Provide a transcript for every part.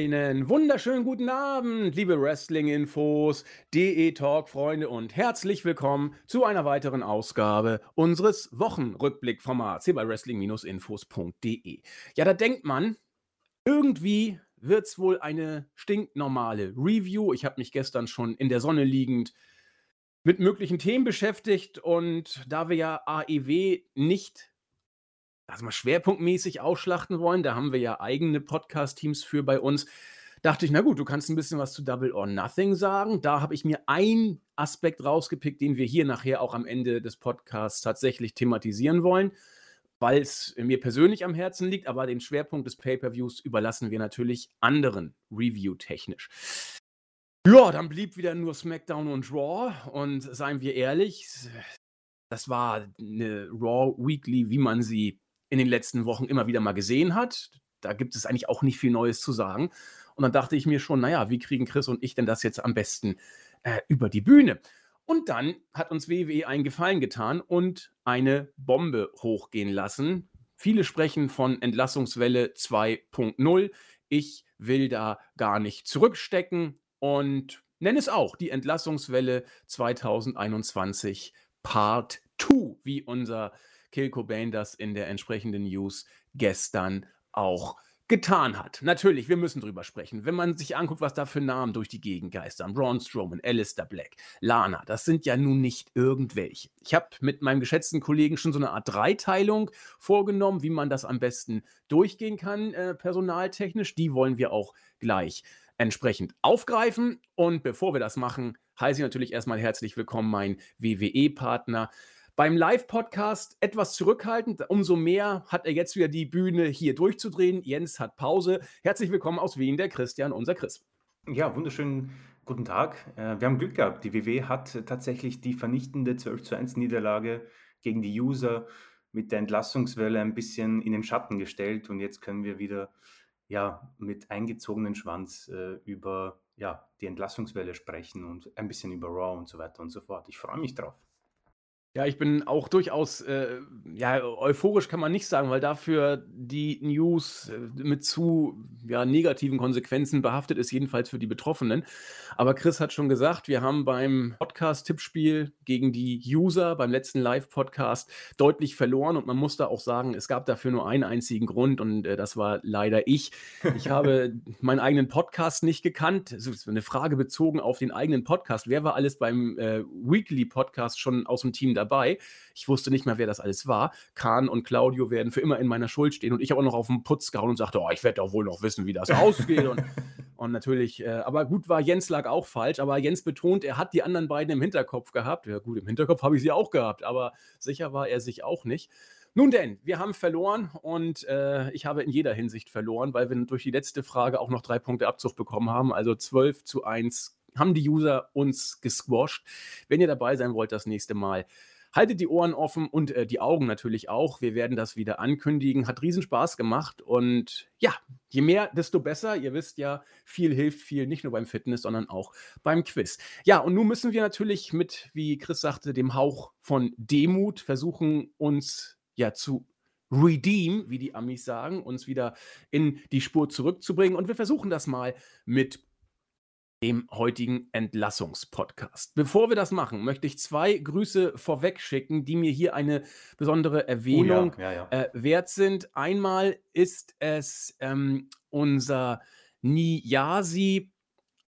Einen wunderschönen guten Abend, liebe Wrestling-Infos, DE-Talk-Freunde und herzlich willkommen zu einer weiteren Ausgabe unseres Wochenrückblick-Formats hier bei wrestling-infos.de. Ja, da denkt man, irgendwie wird es wohl eine stinknormale Review. Ich habe mich gestern schon in der Sonne liegend mit möglichen Themen beschäftigt und da wir ja AEW nicht also mal schwerpunktmäßig ausschlachten wollen, da haben wir ja eigene Podcast-Teams für bei uns, dachte ich, na gut, du kannst ein bisschen was zu Double or Nothing sagen. Da habe ich mir einen Aspekt rausgepickt, den wir hier nachher auch am Ende des Podcasts tatsächlich thematisieren wollen, weil es mir persönlich am Herzen liegt, aber den Schwerpunkt des Pay-per-Views überlassen wir natürlich anderen Review-technisch. Ja, dann blieb wieder nur SmackDown und Raw und seien wir ehrlich, das war eine Raw Weekly, wie man sie in den letzten Wochen immer wieder mal gesehen hat. Da gibt es eigentlich auch nicht viel Neues zu sagen. Und dann dachte ich mir schon, naja, wie kriegen Chris und ich denn das jetzt am besten äh, über die Bühne? Und dann hat uns WWE einen Gefallen getan und eine Bombe hochgehen lassen. Viele sprechen von Entlassungswelle 2.0. Ich will da gar nicht zurückstecken und nenne es auch die Entlassungswelle 2021 Part 2, wie unser Kill Cobain das in der entsprechenden News gestern auch getan hat. Natürlich, wir müssen drüber sprechen. Wenn man sich anguckt, was da für Namen durch die Gegend geistern, Braun Strowman, Alistair Black, Lana, das sind ja nun nicht irgendwelche. Ich habe mit meinem geschätzten Kollegen schon so eine Art Dreiteilung vorgenommen, wie man das am besten durchgehen kann, äh, personaltechnisch. Die wollen wir auch gleich entsprechend aufgreifen. Und bevor wir das machen, heiße ich natürlich erstmal herzlich willkommen meinen WWE-Partner beim Live-Podcast etwas zurückhaltend. Umso mehr hat er jetzt wieder die Bühne hier durchzudrehen. Jens hat Pause. Herzlich willkommen aus Wien, der Christian, unser Chris. Ja, wunderschönen guten Tag. Äh, wir haben Glück gehabt. Die WW hat tatsächlich die vernichtende 12 zu 1 Niederlage gegen die User mit der Entlassungswelle ein bisschen in den Schatten gestellt und jetzt können wir wieder ja, mit eingezogenen Schwanz äh, über ja, die Entlassungswelle sprechen und ein bisschen über Raw und so weiter und so fort. Ich freue mich drauf. Ja, ich bin auch durchaus, äh, ja, euphorisch kann man nicht sagen, weil dafür die News äh, mit zu ja, negativen Konsequenzen behaftet ist, jedenfalls für die Betroffenen. Aber Chris hat schon gesagt, wir haben beim Podcast-Tippspiel gegen die User beim letzten Live-Podcast deutlich verloren und man muss da auch sagen, es gab dafür nur einen einzigen Grund und äh, das war leider ich. Ich habe meinen eigenen Podcast nicht gekannt. Das ist eine Frage bezogen auf den eigenen Podcast. Wer war alles beim äh, Weekly-Podcast schon aus dem Team dabei. Ich wusste nicht mehr, wer das alles war. Kahn und Claudio werden für immer in meiner Schuld stehen und ich habe auch noch auf den Putz gehauen und sagte, oh, ich werde doch wohl noch wissen, wie das ausgeht. und, und natürlich, äh, aber gut war, Jens lag auch falsch, aber Jens betont, er hat die anderen beiden im Hinterkopf gehabt. Ja gut, im Hinterkopf habe ich sie auch gehabt, aber sicher war er sich auch nicht. Nun denn, wir haben verloren und äh, ich habe in jeder Hinsicht verloren, weil wir durch die letzte Frage auch noch drei Punkte Abzug bekommen haben. Also 12 zu 1 haben die User uns gesquasht. Wenn ihr dabei sein wollt das nächste Mal, Haltet die Ohren offen und äh, die Augen natürlich auch. Wir werden das wieder ankündigen. Hat riesen Spaß gemacht und ja, je mehr, desto besser. Ihr wisst ja, viel hilft viel, nicht nur beim Fitness, sondern auch beim Quiz. Ja, und nun müssen wir natürlich mit, wie Chris sagte, dem Hauch von Demut versuchen, uns ja zu redeem, wie die Amis sagen, uns wieder in die Spur zurückzubringen. Und wir versuchen das mal mit dem heutigen Entlassungspodcast. Bevor wir das machen, möchte ich zwei Grüße vorweg schicken, die mir hier eine besondere Erwähnung oh ja, ja, ja. Äh, wert sind. Einmal ist es ähm, unser Niyasi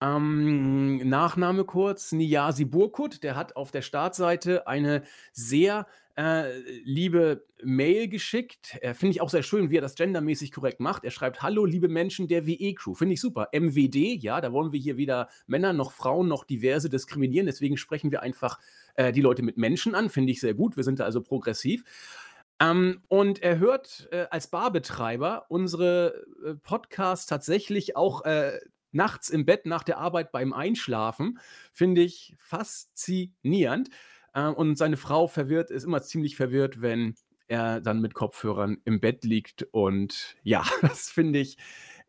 ähm, Nachname kurz, Niyasi Burkut, der hat auf der Startseite eine sehr äh, liebe Mail geschickt. Äh, Finde ich auch sehr schön, wie er das gendermäßig korrekt macht. Er schreibt: Hallo, liebe Menschen der WE-Crew. Finde ich super. MWD, ja, da wollen wir hier weder Männer noch Frauen noch diverse diskriminieren. Deswegen sprechen wir einfach äh, die Leute mit Menschen an. Finde ich sehr gut. Wir sind da also progressiv. Ähm, und er hört äh, als Barbetreiber unsere äh, Podcasts tatsächlich auch äh, nachts im Bett nach der Arbeit beim Einschlafen. Finde ich faszinierend. Äh, und seine Frau verwirrt, ist immer ziemlich verwirrt, wenn er dann mit Kopfhörern im Bett liegt. Und ja, das finde ich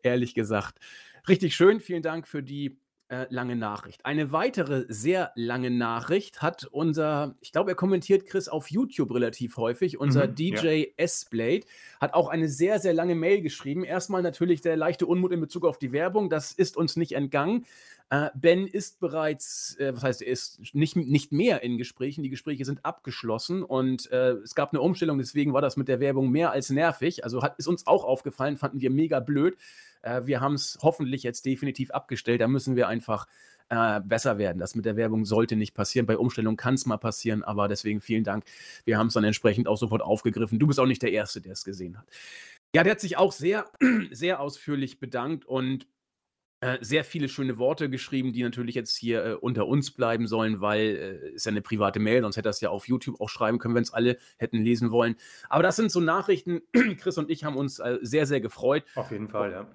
ehrlich gesagt richtig schön. Vielen Dank für die äh, lange Nachricht. Eine weitere sehr lange Nachricht hat unser, ich glaube, er kommentiert Chris auf YouTube relativ häufig, unser Mhm, DJ ja. S-Blade, hat auch eine sehr, sehr lange Mail geschrieben. Erstmal natürlich der leichte Unmut in Bezug auf die Werbung, das ist uns nicht entgangen. Äh, ben ist bereits, äh, was heißt, er ist nicht, nicht mehr in Gesprächen. Die Gespräche sind abgeschlossen und äh, es gab eine Umstellung, deswegen war das mit der Werbung mehr als nervig. Also hat, ist uns auch aufgefallen, fanden wir mega blöd. Äh, wir haben es hoffentlich jetzt definitiv abgestellt. Da müssen wir einfach äh, besser werden. Das mit der Werbung sollte nicht passieren. Bei Umstellung kann es mal passieren, aber deswegen vielen Dank. Wir haben es dann entsprechend auch sofort aufgegriffen. Du bist auch nicht der Erste, der es gesehen hat. Ja, der hat sich auch sehr, sehr ausführlich bedankt und äh, sehr viele schöne Worte geschrieben, die natürlich jetzt hier äh, unter uns bleiben sollen, weil äh, ist ja eine private Mail, sonst hätte er es ja auf YouTube auch schreiben können, wenn es alle hätten lesen wollen. Aber das sind so Nachrichten. Chris und ich haben uns äh, sehr, sehr gefreut. Auf jeden Fall, ja.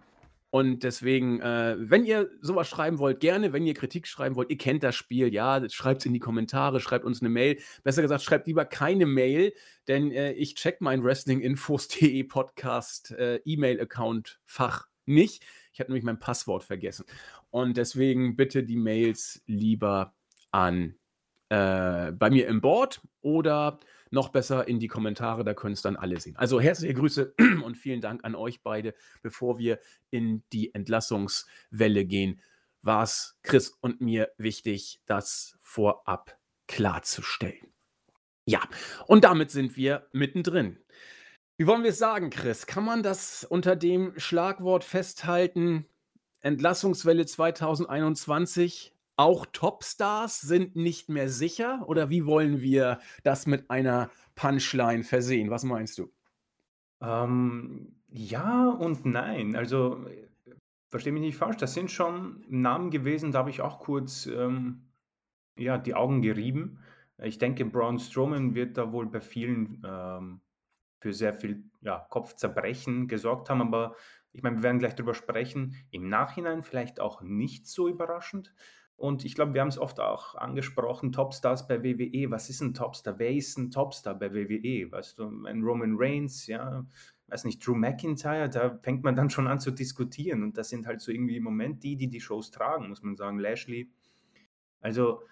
Und deswegen, äh, wenn ihr sowas schreiben wollt, gerne, wenn ihr Kritik schreiben wollt, ihr kennt das Spiel, ja, schreibt es in die Kommentare, schreibt uns eine Mail. Besser gesagt, schreibt lieber keine Mail, denn äh, ich check mein Wrestlinginfos.de Podcast äh, E-Mail-Account-Fach nicht. Ich habe nämlich mein Passwort vergessen. Und deswegen bitte die Mails lieber an äh, bei mir im Board oder noch besser in die Kommentare, da können es dann alle sehen. Also herzliche Grüße und vielen Dank an euch beide. Bevor wir in die Entlassungswelle gehen, war es Chris und mir wichtig, das vorab klarzustellen. Ja, und damit sind wir mittendrin. Wie wollen wir es sagen, Chris? Kann man das unter dem Schlagwort festhalten? Entlassungswelle 2021 auch Topstars sind nicht mehr sicher? Oder wie wollen wir das mit einer Punchline versehen? Was meinst du? Ähm, ja und nein. Also, verstehe mich nicht falsch, das sind schon Namen gewesen, da habe ich auch kurz, ähm, ja, die Augen gerieben. Ich denke, Braun Strowman wird da wohl bei vielen ähm, für sehr viel ja, Kopfzerbrechen gesorgt haben, aber ich meine, wir werden gleich drüber sprechen. Im Nachhinein vielleicht auch nicht so überraschend. Und ich glaube, wir haben es oft auch angesprochen, Topstars bei WWE. Was ist ein Topstar? Wer ist ein Topstar bei WWE? Weißt du, ein Roman Reigns, ja, weiß nicht, Drew McIntyre, da fängt man dann schon an zu diskutieren. Und das sind halt so irgendwie im Moment die, die die Shows tragen, muss man sagen. Lashley. Also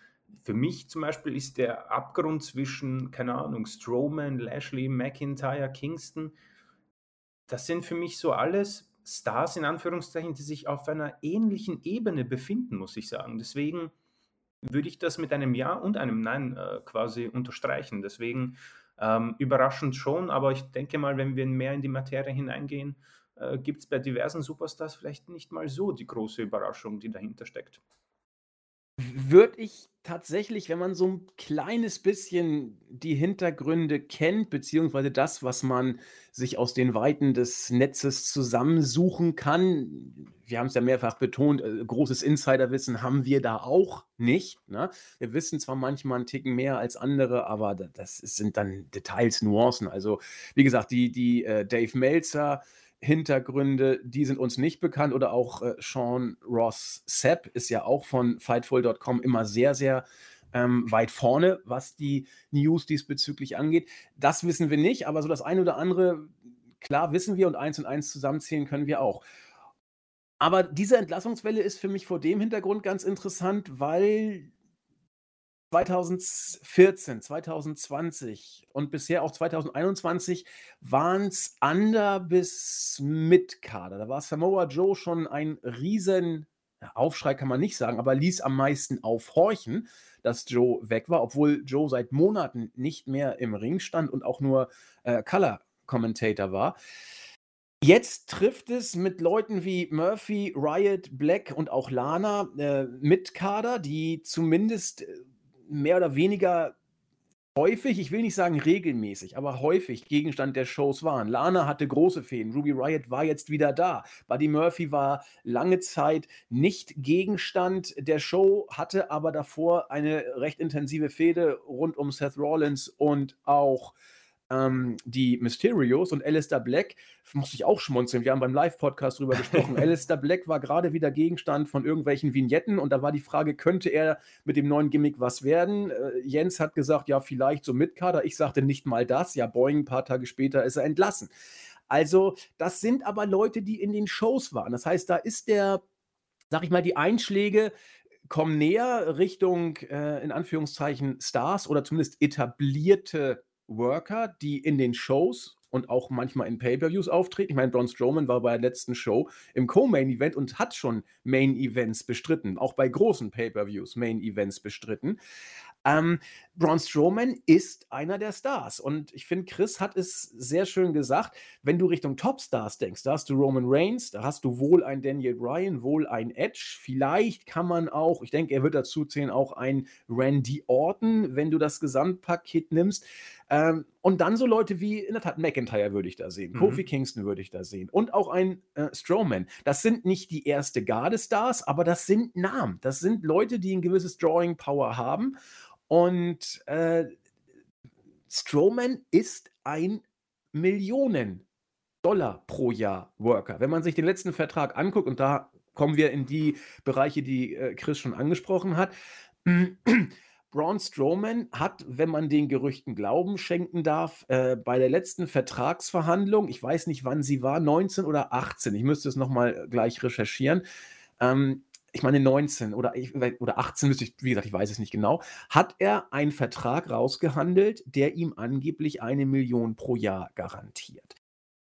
für mich zum Beispiel ist der Abgrund zwischen, keine Ahnung, Strowman, Lashley, McIntyre, Kingston, das sind für mich so alles Stars in Anführungszeichen, die sich auf einer ähnlichen Ebene befinden, muss ich sagen. Deswegen würde ich das mit einem Ja und einem Nein äh, quasi unterstreichen. Deswegen ähm, überraschend schon, aber ich denke mal, wenn wir mehr in die Materie hineingehen, äh, gibt es bei diversen Superstars vielleicht nicht mal so die große Überraschung, die dahinter steckt. Würde ich tatsächlich, wenn man so ein kleines bisschen die Hintergründe kennt, beziehungsweise das, was man sich aus den Weiten des Netzes zusammensuchen kann wir haben es ja mehrfach betont, äh, großes Insiderwissen haben wir da auch nicht, ne? Wir wissen zwar manchmal 'n Ticken mehr als andere, aber da das sind dann Details, Nuancen. Also, wie gesagt, die die, äh, Dave Meltzer Hintergründe, die sind uns nicht bekannt oder auch, äh, Sean Ross Sapp ist ja auch von Fightful.com immer sehr, sehr, ähm, weit vorne, was die News diesbezüglich angeht. Das wissen wir nicht, aber so das eine oder andere, klar wissen wir und eins und eins zusammenzählen können wir auch. Aber diese Entlassungswelle ist für mich vor dem Hintergrund ganz interessant, weil 2014, 2020 und bisher auch 2021 waren's Under bis Mid-Kader. Da war Samoa Joe schon ein riesen Aufschrei kann man nicht sagen, aber ließ am meisten aufhorchen, dass Joe weg war, obwohl Joe seit Monaten nicht mehr im Ring stand und auch nur, äh, Color Commentator war. Jetzt trifft es mit Leuten wie Murphy, Riot, Black und auch Lana, äh, Mid-Kader, die zumindest, äh, mehr oder weniger häufig, ich will nicht sagen regelmäßig, aber häufig Gegenstand der Shows waren. Lana hatte große Fehden, Ruby Riot war jetzt wieder da. Buddy Murphy war lange Zeit nicht Gegenstand der Show, hatte aber davor eine recht intensive Fehde rund um Seth Rollins und auch ähm, die Mysterios und Alistair Black, musste ich auch schmunzeln. Wir haben beim Live-Podcast drüber gesprochen. Alistair Black war gerade wieder Gegenstand von irgendwelchen Vignetten und da war die Frage, könnte er mit dem neuen Gimmick was werden? Äh, Jens hat gesagt, ja, vielleicht so mit Kader. Ich sagte nicht mal das. Ja, Boeing, ein paar Tage später ist er entlassen. Also, das sind aber Leute, die in den Shows waren. Das heißt, da ist der sage ich mal, die Einschläge kommen näher Richtung, äh, in Anführungszeichen, Stars oder zumindest etablierte Worker, die in den Shows und auch manchmal in Pay-per-Views auftreten. Ich meine, Braun Strowman war bei der letzten Show im Co-Main-Event und hat schon Main-Events bestritten, auch bei großen Pay-per-Views Main-Events bestritten. Ähm, Braun Strowman ist einer der Stars. Und ich finde, Chris hat es sehr schön gesagt. Wenn du Richtung Topstars denkst, da hast du Roman Reigns, da hast du wohl ein Daniel Bryan, wohl ein Edge. Vielleicht kann man auch, ich denke, er wird dazu zählen, auch ein Randy Orton, wenn du das Gesamtpaket nimmst. Ähm, und dann so Leute wie, in der Tat, McIntyre würde ich da sehen, mhm. Kofi Kingston würde ich da sehen und auch ein äh, Strowman. Das sind nicht die erste Garde-Stars, aber das sind Namen. Das sind Leute, die ein gewisses Drawing-Power haben. Und äh, Strowman ist ein Millionen Dollar pro Jahr Worker. Wenn man sich den letzten Vertrag anguckt, und da kommen wir in die Bereiche, die äh, Chris schon angesprochen hat, Braun Strowman hat, wenn man den Gerüchten Glauben schenken darf, äh, bei der letzten Vertragsverhandlung, ich weiß nicht, wann sie war, 19 oder 18, ich müsste es nochmal gleich recherchieren, ähm, ich meine 19 oder, oder 18, müsste ich, wie gesagt, ich weiß es nicht genau, hat er einen Vertrag rausgehandelt, der ihm angeblich eine Million pro Jahr garantiert.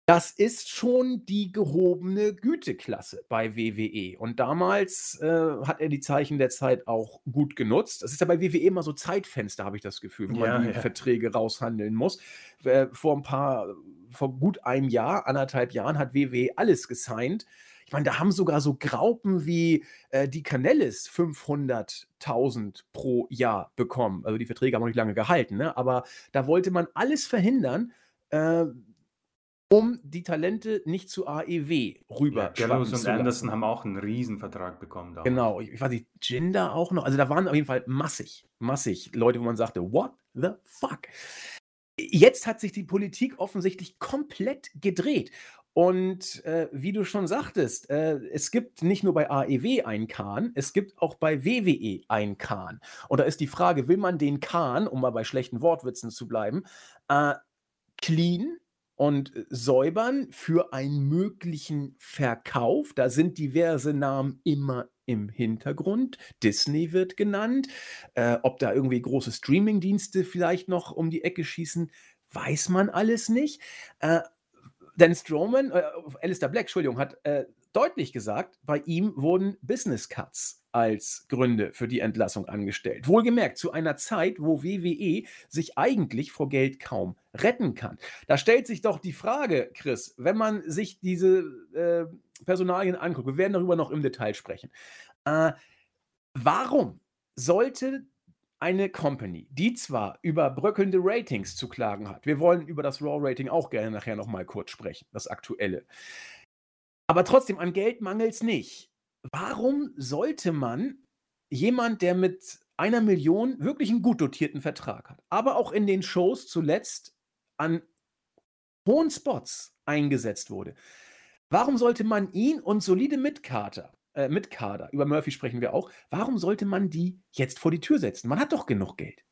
Das ist schon die gehobene Güteklasse bei WWE. Und damals äh, hat er die Zeichen der Zeit auch gut genutzt. Das ist ja bei WWE immer so Zeitfenster, habe ich das Gefühl, wo ja, man die ja. Verträge raushandeln muss. Äh, vor ein paar, vor gut einem Jahr, anderthalb Jahren hat WWE alles gesigned ich meine, da haben sogar so Graupen wie äh, die Canellis 500.000 pro Jahr bekommen. Also die Verträge haben noch nicht lange gehalten, ne? aber da wollte man alles verhindern, äh, um die Talente nicht zu AEW rüber ja, Gallows und Anderson haben auch einen Riesenvertrag bekommen. Damals. Genau, ich, ich weiß nicht, Jinder auch noch. Also da waren auf jeden Fall massig, massig Leute, wo man sagte, what the fuck? Jetzt hat sich die Politik offensichtlich komplett gedreht. Und äh, wie du schon sagtest, äh, es gibt nicht nur bei AEW einen Kahn, es gibt auch bei WWE einen Kahn. Und da ist die Frage, will man den Kahn, um mal bei schlechten Wortwitzen zu bleiben, äh, clean und säubern für einen möglichen Verkauf? Da sind diverse Namen immer im Hintergrund. Disney wird genannt. Äh, ob da irgendwie große Streamingdienste vielleicht noch um die Ecke schießen, weiß man alles nicht. Denn Strowman, äh, Alistair Black, Entschuldigung, hat äh, deutlich gesagt, bei ihm wurden Business Cuts als Gründe für die Entlassung angestellt. Wohlgemerkt, zu einer Zeit, wo WWE sich eigentlich vor Geld kaum retten kann. Da stellt sich doch die Frage, Chris, wenn man sich diese äh, Personalien anguckt, wir werden darüber noch im Detail sprechen, äh, warum sollte eine Company, die zwar über bröckelnde Ratings zu klagen hat, wir wollen über das Raw-Rating auch gerne nachher nochmal kurz sprechen, das aktuelle, aber trotzdem an Geld mangelt es nicht. Warum sollte man jemand, der mit einer Million wirklich einen gut dotierten Vertrag hat, aber auch in den Shows zuletzt an hohen Spots eingesetzt wurde, warum sollte man ihn und solide Mitkater äh, mit Kader, über Murphy sprechen wir auch, warum sollte man die jetzt vor die Tür setzen? Man hat doch genug Geld.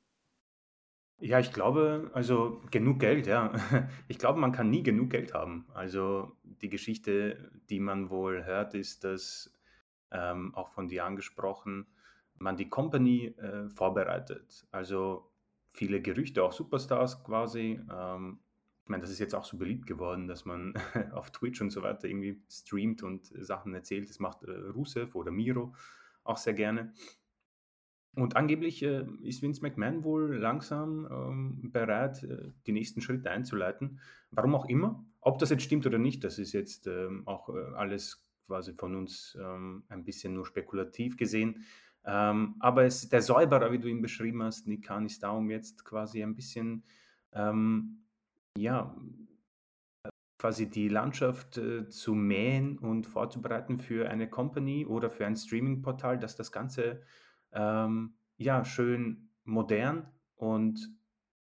Ja, ich glaube, also genug Geld, ja. Ich glaube, man kann nie genug Geld haben. Also die Geschichte, die man wohl hört, ist, dass ähm, auch von dir angesprochen, man die Company äh, vorbereitet. Also viele Gerüchte, auch Superstars quasi, ähm, ich meine, das ist jetzt auch so beliebt geworden, dass man auf Twitch und so weiter irgendwie streamt und Sachen erzählt. Das macht äh, Rusev oder Miro auch sehr gerne. Und angeblich äh, ist Vince McMahon wohl langsam ähm, bereit, äh, die nächsten Schritte einzuleiten. Warum auch immer. Ob das jetzt stimmt oder nicht, das ist jetzt ähm, auch äh, alles quasi von uns ähm, ein bisschen nur spekulativ gesehen. Ähm, aber es, der Säuberer, wie du ihn beschrieben hast, Nick Khan, ist da, um jetzt quasi ein bisschen ähm, ja, quasi die Landschaft äh, zu mähen und vorzubereiten für eine Company oder für ein Streaming-Portal, dass das Ganze ähm, ja schön modern und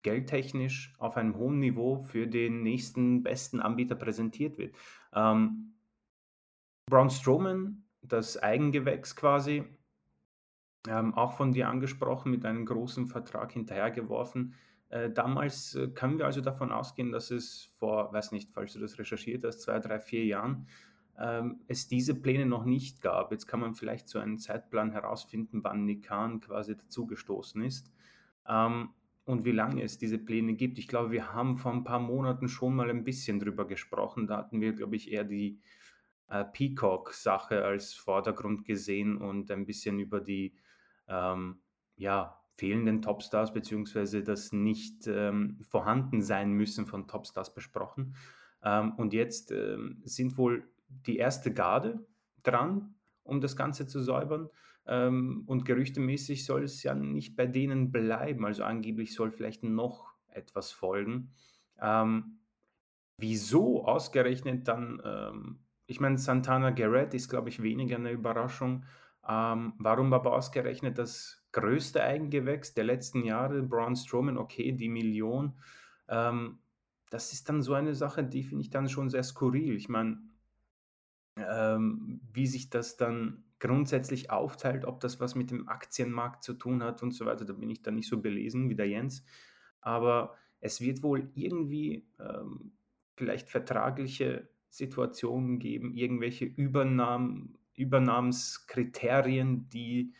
geldtechnisch auf einem hohen Niveau für den nächsten besten Anbieter präsentiert wird. Ähm, Braun Strowman, das Eigengewächs quasi, ähm, auch von dir angesprochen, mit einem großen Vertrag hinterhergeworfen. Äh, damals äh, können wir also davon ausgehen, dass es vor, weiß nicht, falls du das recherchiert hast, zwei, drei, vier Jahren, ähm, es diese Pläne noch nicht gab. Jetzt kann man vielleicht so einen Zeitplan herausfinden, wann Nick Khan quasi dazugestoßen ist ähm, und wie lange es diese Pläne gibt. Ich glaube, wir haben vor ein paar Monaten schon mal ein bisschen drüber gesprochen. Da hatten wir, glaube ich, eher die äh, Peacock-Sache als Vordergrund gesehen und ein bisschen über die ähm, ja, fehlenden Topstars beziehungsweise das nicht ähm, vorhanden sein müssen von Topstars besprochen. Ähm, und jetzt ähm, sind wohl die erste Garde dran, um das Ganze zu säubern. Ähm, und gerüchtemäßig soll es ja nicht bei denen bleiben. Also angeblich soll vielleicht noch etwas folgen. Ähm, wieso ausgerechnet dann, ähm, ich meine, Santana Garrett ist, glaube ich, weniger eine Überraschung. Warum aber ausgerechnet das größte Eigengewächs der letzten Jahre, Braun Strowman, okay, die Million, ähm, das ist dann so eine Sache, die finde ich dann schon sehr skurril. Ich meine, ähm, wie sich das dann grundsätzlich aufteilt, ob das was mit dem Aktienmarkt zu tun hat und so weiter, da bin ich dann nicht so belesen wie der Jens. Aber es wird wohl irgendwie ähm, vielleicht vertragliche Situationen geben, irgendwelche Übernahmen, Übernahmskriterien, die,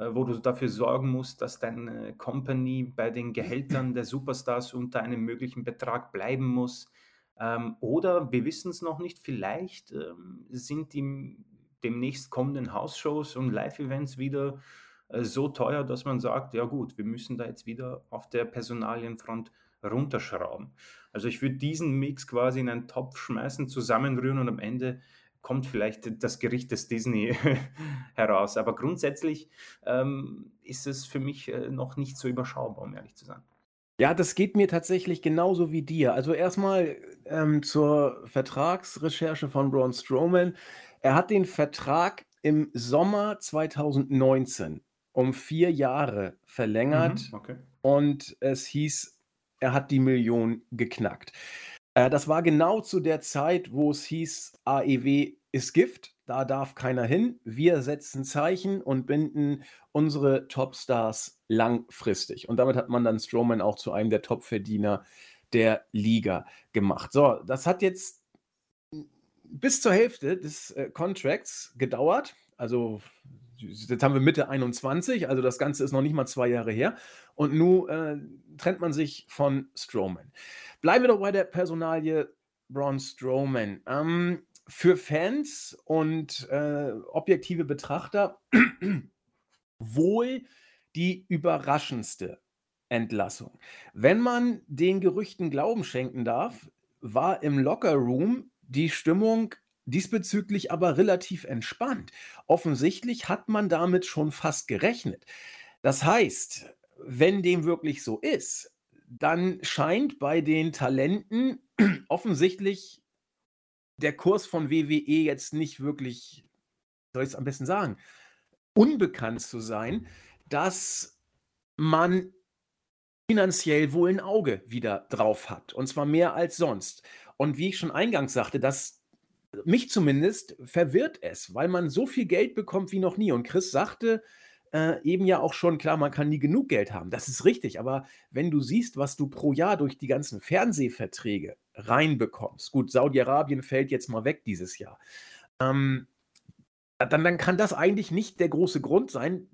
wo du dafür sorgen musst, dass deine Company bei den Gehältern der Superstars unter einem möglichen Betrag bleiben muss. Ähm, oder wir wissen es noch nicht, vielleicht ähm, sind die demnächst kommenden Hausshows und Live-Events wieder äh, so teuer, dass man sagt, ja gut, wir müssen da jetzt wieder auf der Personalienfront runterschrauben. Also ich würde diesen Mix quasi in einen Topf schmeißen, zusammenrühren und am Ende kommt vielleicht das Gericht des Disney heraus. Aber grundsätzlich ähm, ist es für mich äh, noch nicht so überschaubar, um ehrlich zu sein. Ja, das geht mir tatsächlich genauso wie dir. Also erstmal ähm, zur Vertragsrecherche von Braun Strowman. Er hat den Vertrag im Sommer 2019 um vier Jahre verlängert Mhm, okay. und es hieß, er hat die Million geknackt. Äh, das war genau zu der Zeit, wo es hieß, AEW ist Gift, da darf keiner hin. Wir setzen Zeichen und binden unsere Topstars langfristig. Und damit hat man dann Strowman auch zu einem der Topverdiener der Liga gemacht. So, das hat jetzt bis zur Hälfte des äh, Contracts gedauert. Also jetzt haben wir Mitte 21, also das Ganze ist noch nicht mal zwei Jahre her. Und nun äh, trennt man sich von Strowman. Bleiben wir doch bei der Personalie Braun Strowman. Ähm, für Fans und äh, objektive Betrachter wohl die überraschendste Entlassung. Wenn man den Gerüchten Glauben schenken darf, war im Locker Room die Stimmung diesbezüglich aber relativ entspannt. Offensichtlich hat man damit schon fast gerechnet. Das heißt, wenn dem wirklich so ist, dann scheint bei den Talenten offensichtlich der Kurs von WWE jetzt nicht wirklich, soll ich es am besten sagen, unbekannt zu sein, dass man finanziell wohl ein Auge wieder drauf hat. Und zwar mehr als sonst. Und wie ich schon eingangs sagte, das mich zumindest verwirrt es, weil man so viel Geld bekommt wie noch nie. Und Chris sagte äh, eben ja auch schon, klar, man kann nie genug Geld haben. Das ist richtig, aber wenn du siehst, was du pro Jahr durch die ganzen Fernsehverträge reinbekommst, gut, Saudi-Arabien fällt jetzt mal weg dieses Jahr, ähm, dann, dann kann das eigentlich nicht der große Grund sein,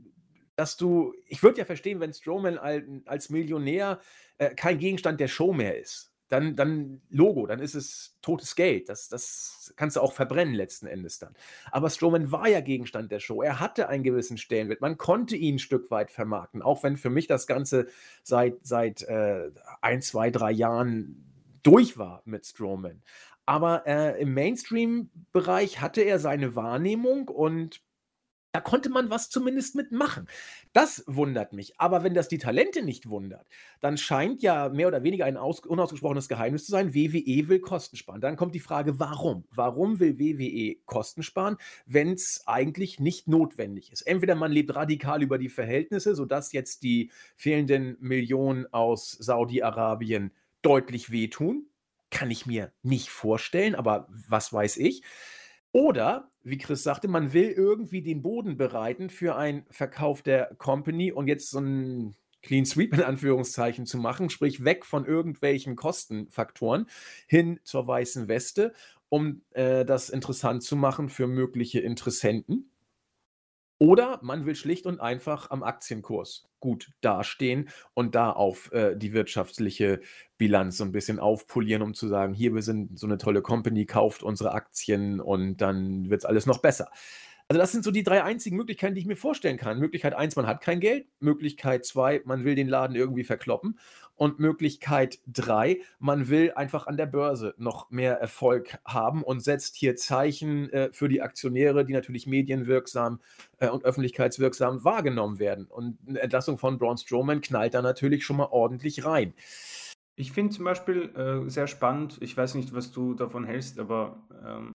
dass du, ich würde ja verstehen, wenn Strowman als Millionär äh, kein Gegenstand der Show mehr ist dann, dann Logo, dann ist es totes Geld. Das, das kannst du auch verbrennen letzten Endes dann. Aber Strowman war ja Gegenstand der Show. Er hatte einen gewissen Stellenwert. Man konnte ihn ein Stück weit vermarkten, auch wenn für mich das Ganze seit, seit äh, ein, zwei, drei Jahren durch war mit Strowman. Aber äh, im Mainstream-Bereich hatte er seine Wahrnehmung und da konnte man was zumindest mitmachen. Das wundert mich. Aber wenn das die Talente nicht wundert, dann scheint ja mehr oder weniger ein unausgesprochenes Geheimnis zu sein, WWE will Kosten sparen. Dann kommt die Frage, warum? Warum will WWE Kosten sparen, wenn es eigentlich nicht notwendig ist? Entweder man lebt radikal über die Verhältnisse, sodass jetzt die fehlenden Millionen aus Saudi-Arabien deutlich wehtun. Kann ich mir nicht vorstellen, aber was weiß ich. Oder, wie Chris sagte, man will irgendwie den Boden bereiten für einen Verkauf der Company und jetzt so ein Clean Sweep in Anführungszeichen zu machen, sprich weg von irgendwelchen Kostenfaktoren hin zur weißen Weste um äh, das interessant zu machen für mögliche Interessenten. Oder man will schlicht und einfach am Aktienkurs gut dastehen und da auf äh, die wirtschaftliche Bilanz so ein bisschen aufpolieren, um zu sagen: „Hier, wir sind so eine tolle Company, kauft unsere Aktien und dann wird es alles noch besser.“ also das sind so die drei einzigen Möglichkeiten, die ich mir vorstellen kann. Möglichkeit eins, man hat kein Geld. Möglichkeit zwei, man will den Laden irgendwie verkloppen. Und Möglichkeit drei, man will einfach an der Börse noch mehr Erfolg haben und setzt hier Zeichen äh, für die Aktionäre, die natürlich medienwirksam äh, und öffentlichkeitswirksam wahrgenommen werden. Und eine Entlassung von Braun Strowman knallt da natürlich schon mal ordentlich rein. Ich finde zum Beispiel äh, sehr spannend, ich weiß nicht, was du davon hältst, aber ähm,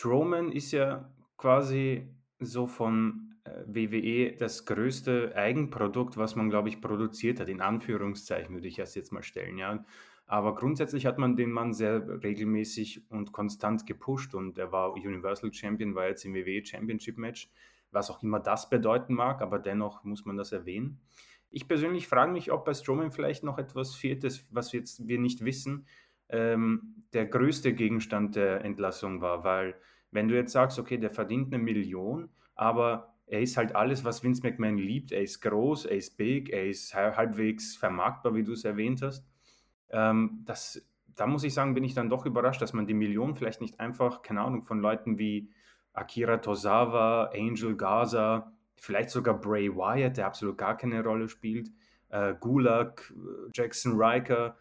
Strowman ist ja quasi so von WWE das größte Eigenprodukt, was man, glaube ich, produziert hat, in Anführungszeichen würde ich das jetzt mal stellen, ja. Aber grundsätzlich hat man den Mann sehr regelmäßig und konstant gepusht und er war Universal Champion, war jetzt im WWE Championship Match, was auch immer das bedeuten mag, aber dennoch muss man das erwähnen. Ich persönlich frage mich, ob bei Strowman vielleicht noch etwas fehlt, was wir jetzt wir nicht wissen, ähm, der größte Gegenstand der Entlassung war, weil wenn du jetzt sagst, okay, der verdient eine Million, aber er ist halt alles, was Vince McMahon liebt. Er ist groß, er ist big, er ist halbwegs vermarktbar, wie du es erwähnt hast. Ähm, das, da muss ich sagen, bin ich dann doch überrascht, dass man die Million vielleicht nicht einfach, keine Ahnung, von Leuten wie Akira Tozawa, Angel Gaza, vielleicht sogar Bray Wyatt, der absolut gar keine Rolle spielt, äh, Gulag, Jackson Riker,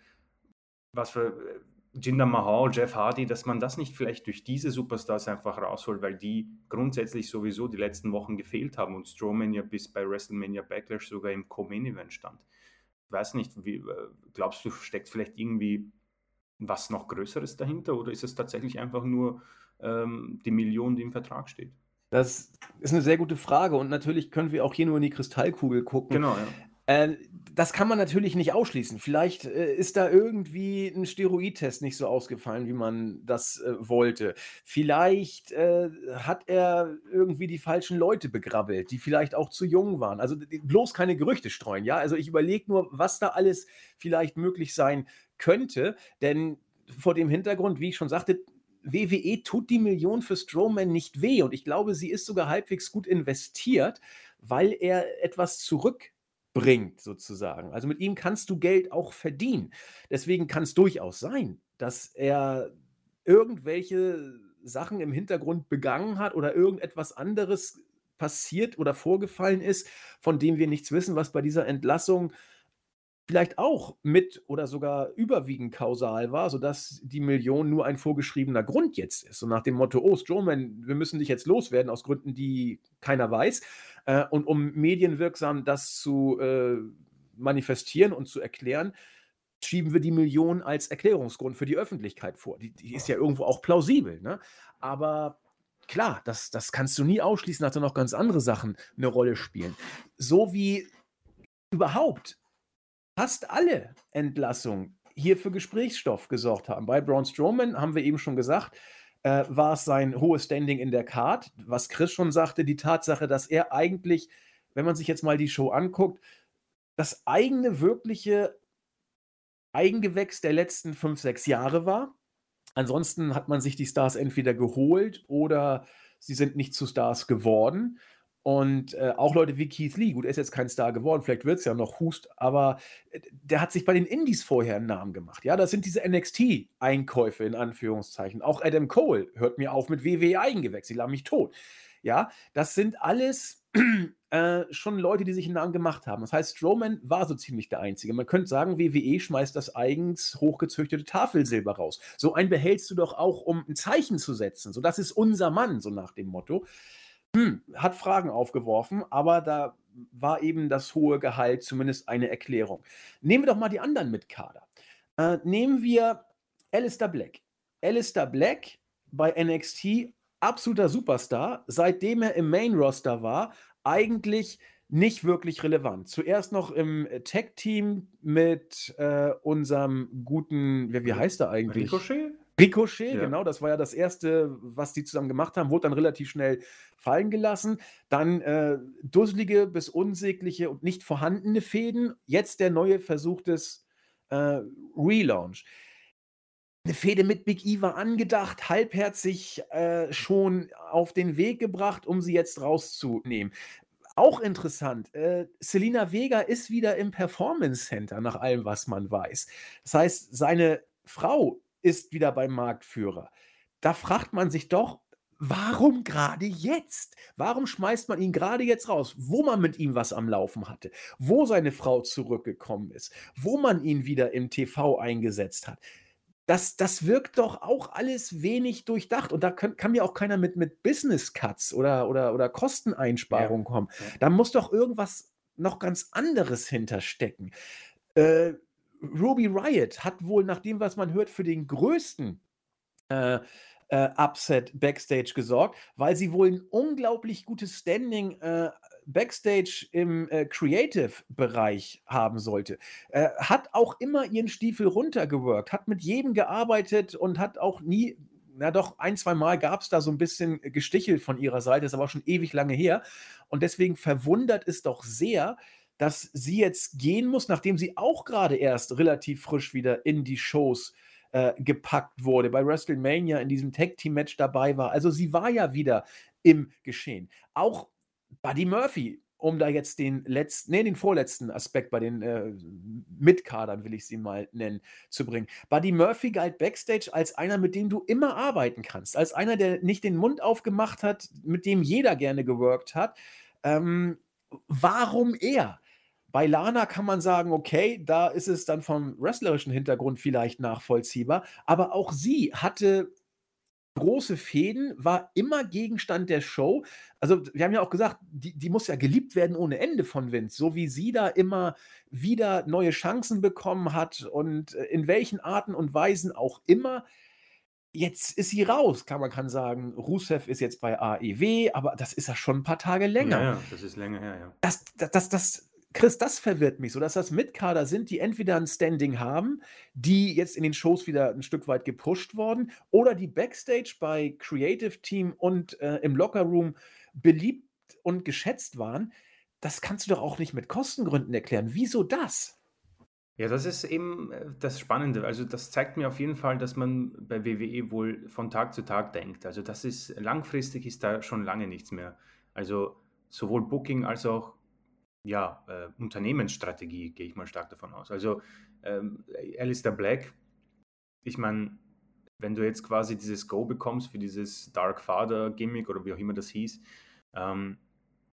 was für Jinder Mahal, Jeff Hardy, dass man das nicht vielleicht durch diese Superstars einfach rausholt, weil die grundsätzlich sowieso die letzten Wochen gefehlt haben und Strowman ja bis bei WrestleMania Backlash sogar im Co-Main-Event stand. Ich weiß nicht, wie, äh, glaubst du, steckt vielleicht irgendwie was noch Größeres dahinter oder ist es tatsächlich einfach nur ähm, die Million, die im Vertrag steht? Das ist eine sehr gute Frage und natürlich können wir auch hier nur in die Kristallkugel gucken. Genau, ja. Äh, das kann man natürlich nicht ausschließen. Vielleicht äh, ist da irgendwie ein Steroidtest nicht so ausgefallen, wie man das äh, wollte. Vielleicht äh, hat er irgendwie die falschen Leute begrabbelt, die vielleicht auch zu jung waren. Also bloß keine Gerüchte streuen, ja? Also ich überlege nur, was da alles vielleicht möglich sein könnte, denn vor dem Hintergrund, wie ich schon sagte, WWE tut die Million für Strowman nicht weh und ich glaube, sie ist sogar halbwegs gut investiert, weil er etwas zurück bringt, sozusagen. Also mit ihm kannst du Geld auch verdienen. Deswegen kann es durchaus sein, dass er irgendwelche Sachen im Hintergrund begangen hat oder irgendetwas anderes passiert oder vorgefallen ist, von dem wir nichts wissen, was bei dieser Entlassung vielleicht auch mit oder sogar überwiegend kausal war, sodass die Million nur ein vorgeschriebener Grund jetzt ist. So nach dem Motto, oh Strowman, wir müssen dich jetzt loswerden aus Gründen, die keiner weiß. Äh, und um medienwirksam das zu äh, manifestieren und zu erklären, schieben wir die Million als Erklärungsgrund für die Öffentlichkeit vor. Die, die ist ja irgendwo auch plausibel. Ne? Aber klar, das, das kannst du nie ausschließen, dass da noch ganz andere Sachen eine Rolle spielen. So wie überhaupt fast alle Entlassungen hier für Gesprächsstoff gesorgt haben. Bei Braun Strowman haben wir eben schon gesagt, äh, war es sein hohes Standing in der Card. Was Chris schon sagte, die Tatsache, dass er eigentlich, wenn man sich jetzt mal die Show anguckt, das eigene wirkliche Eigengewächs der letzten fünf, sechs Jahre war. Ansonsten hat man sich die Stars entweder geholt oder sie sind nicht zu Stars geworden. Und äh, auch Leute wie Keith Lee, gut, er ist jetzt kein Star geworden, vielleicht wird es ja noch Hust, aber äh, der hat sich bei den Indies vorher einen Namen gemacht. Ja, das sind diese NXT-Einkäufe in Anführungszeichen. Auch Adam Cole hört mir auf mit WWE Eigengewächs, sie lachen mich tot. Ja, das sind alles äh, schon Leute, die sich einen Namen gemacht haben. Das heißt, Strowman war so ziemlich der Einzige. Man könnte sagen, WWE schmeißt das eigens hochgezüchtete Tafelsilber raus. So einen behältst du doch auch, um ein Zeichen zu setzen. So, das ist unser Mann, so nach dem Motto. Hm, hat Fragen aufgeworfen, aber da war eben das hohe Gehalt zumindest eine Erklärung. Nehmen wir doch mal die anderen mit Kader. Äh, nehmen wir Alistair Black. Alistair Black bei NXT, absoluter Superstar, seitdem er im Main Roster war, eigentlich nicht wirklich relevant. Zuerst noch im Tech-Team mit äh, unserem guten, wie, wie heißt er eigentlich? Ricochet? Ricochet, ja. genau, das war ja das erste, was die zusammen gemacht haben, wurde dann relativ schnell fallen gelassen. Dann äh, dusselige bis unsägliche und nicht vorhandene Fäden. Jetzt der neue Versuch des äh, Relaunch. 'Ne Fehde mit Big E war angedacht, halbherzig, äh, schon auf den Weg gebracht, um sie jetzt rauszunehmen. Auch interessant, äh, Zelina Vega ist wieder im Performance Center nach allem, was man weiß. Das heißt, seine Frau ist wieder beim Marktführer. Da fragt man sich doch: „Warum grade jetzt? Warum schmeißt man ihn grade jetzt raus, wo man mit ihm was am Laufen hatte, wo seine Frau zurückgekommen ist, wo man ihn wieder im TV eingesetzt hat?“ Das das wirkt doch auch alles wenig durchdacht und da könn kann mir auch keiner mit mit Business Cuts oder oder oder Ja, Kosteneinsparungen kommen. ja. Da muss doch irgendwas noch ganz anderes hinterstecken. Äh, Ruby Riott hat wohl nach dem, was man hört, für den größten, äh, äh, Upset backstage gesorgt, weil sie wohl 'n unglaublich gutes Standing, äh, backstage im, äh, Creative-Bereich haben sollte. Äh, hat auch immer ihren Stiefel runtergeworkt, hat mit jedem gearbeitet und hat auch nie na doch, ein, zweimal gab's da so 'n bisschen Gestichel von ihrer Seite, ist aber auch schon ewig lange her. Und deswegen verwundert es doch sehr, dass sie jetzt gehen muss, nachdem sie auch grade erst relativ frisch wieder in die Shows, äh, gepackt wurde, bei WrestleMania in diesem Tag-Team-Match dabei war. Also, sie war ja wieder im Geschehen. Auch Buddy Murphy, um da jetzt den letz ne, den vorletzten Aspekt bei den, äh, Mitkadern, will ich sie mal nennen, zu bringen. Buddy Murphy galt backstage als einer, mit dem du immer arbeiten kannst, als einer, der nicht den Mund aufgemacht hat, mit dem jeder gerne geworkt hat. Ähm, warum er? Bei Lana kann man sagen, okay, da ist es dann vom wrestlerischen Hintergrund vielleicht nachvollziehbar, aber auch sie hatte große Fehden, war immer Gegenstand der Show. Also, wir haben ja auch gesagt, die die muss ja geliebt werden ohne Ende von Vince, so wie sie da immer wieder neue Chancen bekommen hat und, äh, in welchen Arten und Weisen auch immer. Jetzt ist sie raus. Klar, man kann sagen, Rusev ist jetzt bei AEW, aber das ist ja schon 'n paar Tage Ja, länger. ja, das ist länger her, ja. Das d das das Chris, das verwirrt mich so, dass das Mitkader sind, die entweder 'n Standing haben, die jetzt in den Shows wieder 'n Stück weit gepusht wurden oder die backstage bei Creative Team und, äh, im Lockerroom beliebt und geschätzt waren. Das kannst du doch auch nicht mit Kostengründen erklären. Wieso das? Ja, das ist eben, äh, das Spannende. Also, das zeigt mir auf jeden Fall, dass man bei WWE wohl von Tag zu Tag denkt. Also, das ist langfristig ist da schon lange nichts mehr. Also, sowohl Booking als auch, ja, äh, Unternehmensstrategie, gehe ich mal stark davon aus. Also, ähm, Aleister Black, ich meine, wenn du jetzt quasi dieses Go bekommst für dieses Dark Father Gimmick oder wie auch immer das hieß, ähm,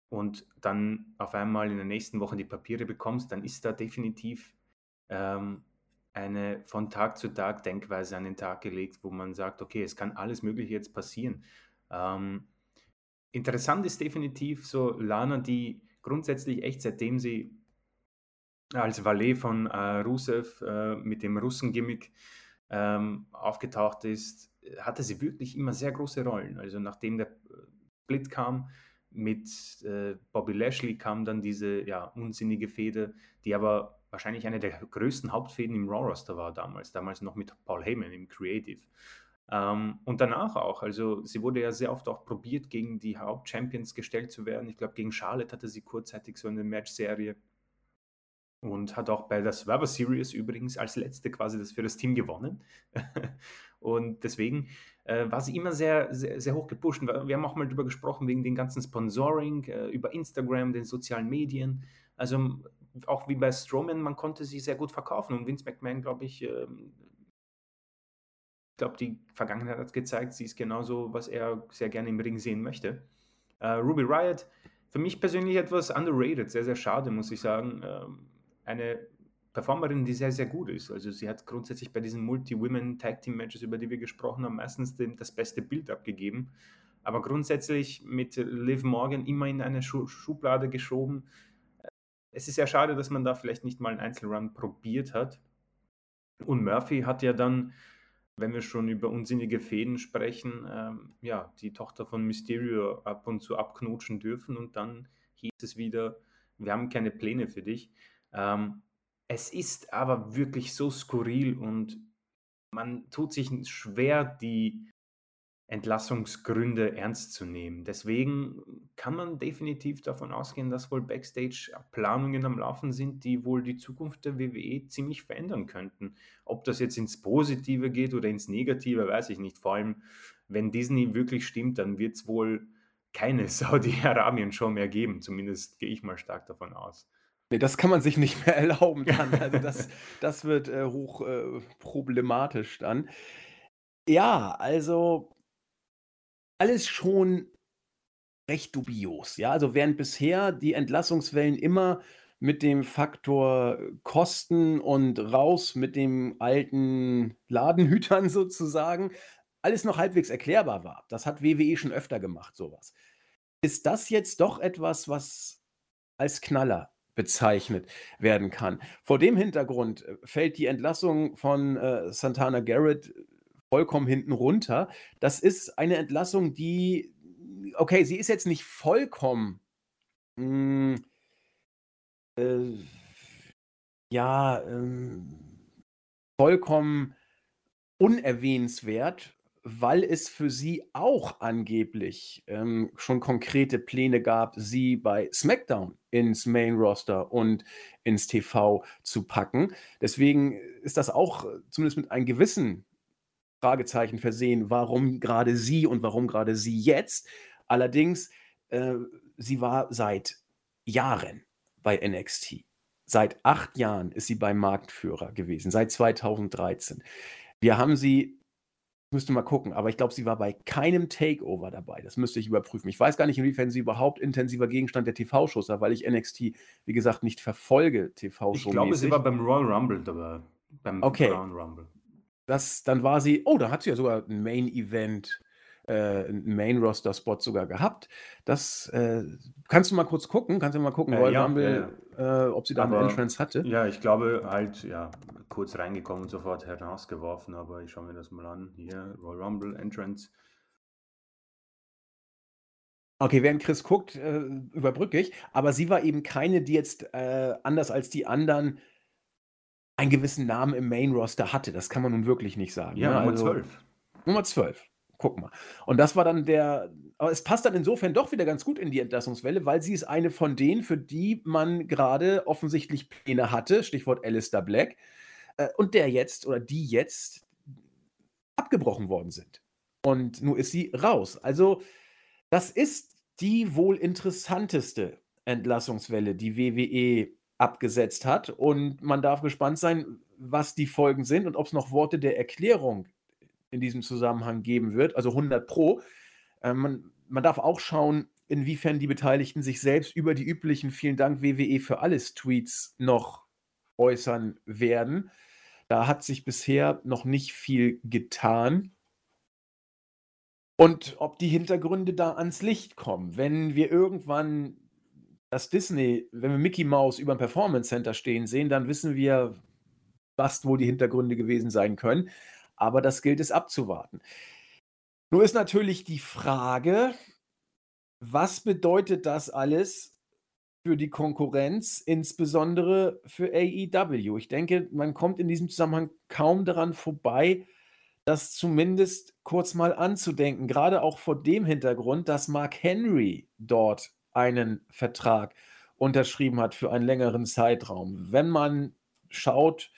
und dann auf einmal in der nächsten Woche die Papiere bekommst, dann ist da definitiv, ähm, eine von Tag zu Tag Denkweise an den Tag gelegt, wo man sagt: „Okay, es kann alles Mögliche jetzt passieren.“ Ähm, interessant ist definitiv so Lana, die grundsätzlich echt, seitdem sie als Valet von, äh, Rusev, äh, mit dem Russen-Gimmick, ähm, aufgetaucht ist, hatte sie wirklich immer sehr große Rollen. Also, nachdem der, äh, Split kam mit, äh, Bobby Lashley kam dann diese, ja, unsinnige Fehde, die aber wahrscheinlich eine der größten Hauptfehden im Raw-Roster war damals. Damals noch mit Paul Heyman im Creative. Ähm, und danach auch. Also, sie wurde ja sehr oft auch probiert, gegen die Hauptchampions gestellt zu werden. Ich glaube, gegen Charlotte hatte sie kurzzeitig so 'ne Matchserie. Und hat auch bei der Survivor Series übrigens als Letzte quasi das für das Team gewonnen. Und deswegen, äh, war sie immer sehr, sehr, sehr hoch gepusht. Wir haben auch mal drüber gesprochen wegen den ganzen Sponsoring, äh, über Instagram, den sozialen Medien. Also, auch wie bei Strowman, man konnte sie sehr gut verkaufen und Vince McMahon, glaube ich, ähm glaube, die Vergangenheit hat gezeigt, sie ist genauso, was er sehr gerne im Ring sehen möchte. Äh, Ruby Riott, für mich persönlich etwas underrated, sehr, sehr schade, muss ich sagen. Ähm, eine Performerin, die sehr, sehr gut ist. Also, sie hat grundsätzlich bei diesen Multi-Women-Tag-Team-Matches, über die wir gesprochen haben, meistens den das beste Bild abgegeben. Aber grundsätzlich mit Liv Morgan immer in eine Schu Schublade geschoben. Äh, es ist sehr schade, dass man da vielleicht nicht mal 'n Einzelrun probiert hat. Und Murphy hat ja dann, wenn wir schon über unsinnige Fehden sprechen, ähm, ja, die Tochter von Mysterio ab und zu abknutschen dürfen und dann hieß es wieder: „Wir haben keine Pläne für dich.“ Ähm, es ist aber wirklich so skurril und man tut sich schwer, die Entlassungsgründe ernst zu nehmen. Deswegen kann man definitiv davon ausgehen, dass wohl Backstage-Planungen am Laufen sind, die wohl die Zukunft der WWE ziemlich verändern könnten. Ob das jetzt ins Positive geht oder ins Negative, weiß ich nicht. Vor allem, wenn Disney wirklich stimmt, dann wird es wohl keine Saudi-Arabien-Show mehr geben. Zumindest gehe ich mal stark davon aus. Nee, das kann man sich nicht mehr erlauben dann. Also das, das wird äh, hoch äh, problematisch dann. Ja, also alles schon recht dubios. Ja, also während bisher die Entlassungswellen immer mit dem Faktor Kosten und raus mit dem alten Ladenhütern sozusagen alles noch halbwegs erklärbar war. Das hat WWE schon öfter gemacht, sowas. Ist das jetzt doch etwas, was als Knaller bezeichnet werden kann? Vor dem Hintergrund äh, fällt die Entlassung von äh, Santana Garrett vollkommen hinten runter. Das ist eine Entlassung, die, okay, sie ist jetzt nicht vollkommen, mh, hm, äh, ja, ähm, vollkommen unerwähnenswert, weil es für sie auch angeblich ähm, schon konkrete Pläne gab, sie bei SmackDown ins Main Roster und ins TV zu packen. Deswegen ist das auch zumindest mit einem gewissen Fragezeichen versehen, warum gerade sie und warum gerade sie jetzt. Allerdings, äh, sie war seit Jahren bei NXT. Seit acht Jahren ist sie beim Marktführer gewesen, seit 2013. Wir haben sie, müsste mal gucken, aber ich glaube, sie war bei keinem Takeover dabei. Das müsste ich überprüfen. Ich weiß gar nicht, inwiefern sie überhaupt intensiver Gegenstand der TV-Shows war, weil ich NXT, wie gesagt, nicht verfolge TV-Show. Ich glaube, sie war beim Royal Rumble dabei. Beim okay. Rumble. Das, dann war sie, oh, da hat sie ja sogar ein Main-Event, äh, einen Main-Roster-Spot sogar gehabt. Das äh, kannst du mal kurz gucken, kannst du mal gucken, Äh, Royal ja, ja, Rumble, äh, ob sie da eine Aber Entrance hatte. ja, ich glaube halt, ja, kurz reingekommen und sofort herausgeworfen, aber ich schaue mir das mal an. Hier, Royal Rumble Entrance. Okay, während Chris guckt, äh, überbrücke ich. Aber sie war eben keine, die jetzt äh, anders als die anderen einen gewissen Namen im Main-Roster hatte. Das kann man nun wirklich nicht sagen. Ja, ne? Nummer Also 12. Nummer 12. Guck mal. Und das war dann der. Aber es passt dann insofern doch wieder ganz gut in die Entlassungswelle, weil sie ist eine von denen, für die man gerade offensichtlich Pläne hatte, Stichwort Alistair Black, äh, und der jetzt oder die jetzt abgebrochen worden sind. Und nun ist sie raus. Also, das ist die wohl interessanteste Entlassungswelle, die WWE abgesetzt hat. Und man darf gespannt sein, was die Folgen sind und ob es noch Worte der Erklärung in diesem Zusammenhang geben wird. Also 100 Pro. Äh, man, man darf auch schauen, inwiefern die Beteiligten sich selbst über die üblichen Vielen Dank WWE für alles Tweets noch äußern werden. Da hat sich bisher noch nicht viel getan. Und ob die Hintergründe da ans Licht kommen. Wenn wir irgendwann dass Disney, wenn wir Mickey Mouse über 'n Performance Center stehen sehen, dann wissen wir, was wohl die Hintergründe gewesen sein können. Aber das gilt es abzuwarten. Nur ist natürlich die Frage, was bedeutet das alles für die Konkurrenz, insbesondere für AEW? Ich denke, man kommt in diesem Zusammenhang kaum daran vorbei, das zumindest kurz mal anzudenken, Gerade auch vor dem Hintergrund, dass Mark Henry dort einen Vertrag unterschrieben hat für einen längeren Zeitraum. Wenn man schaut,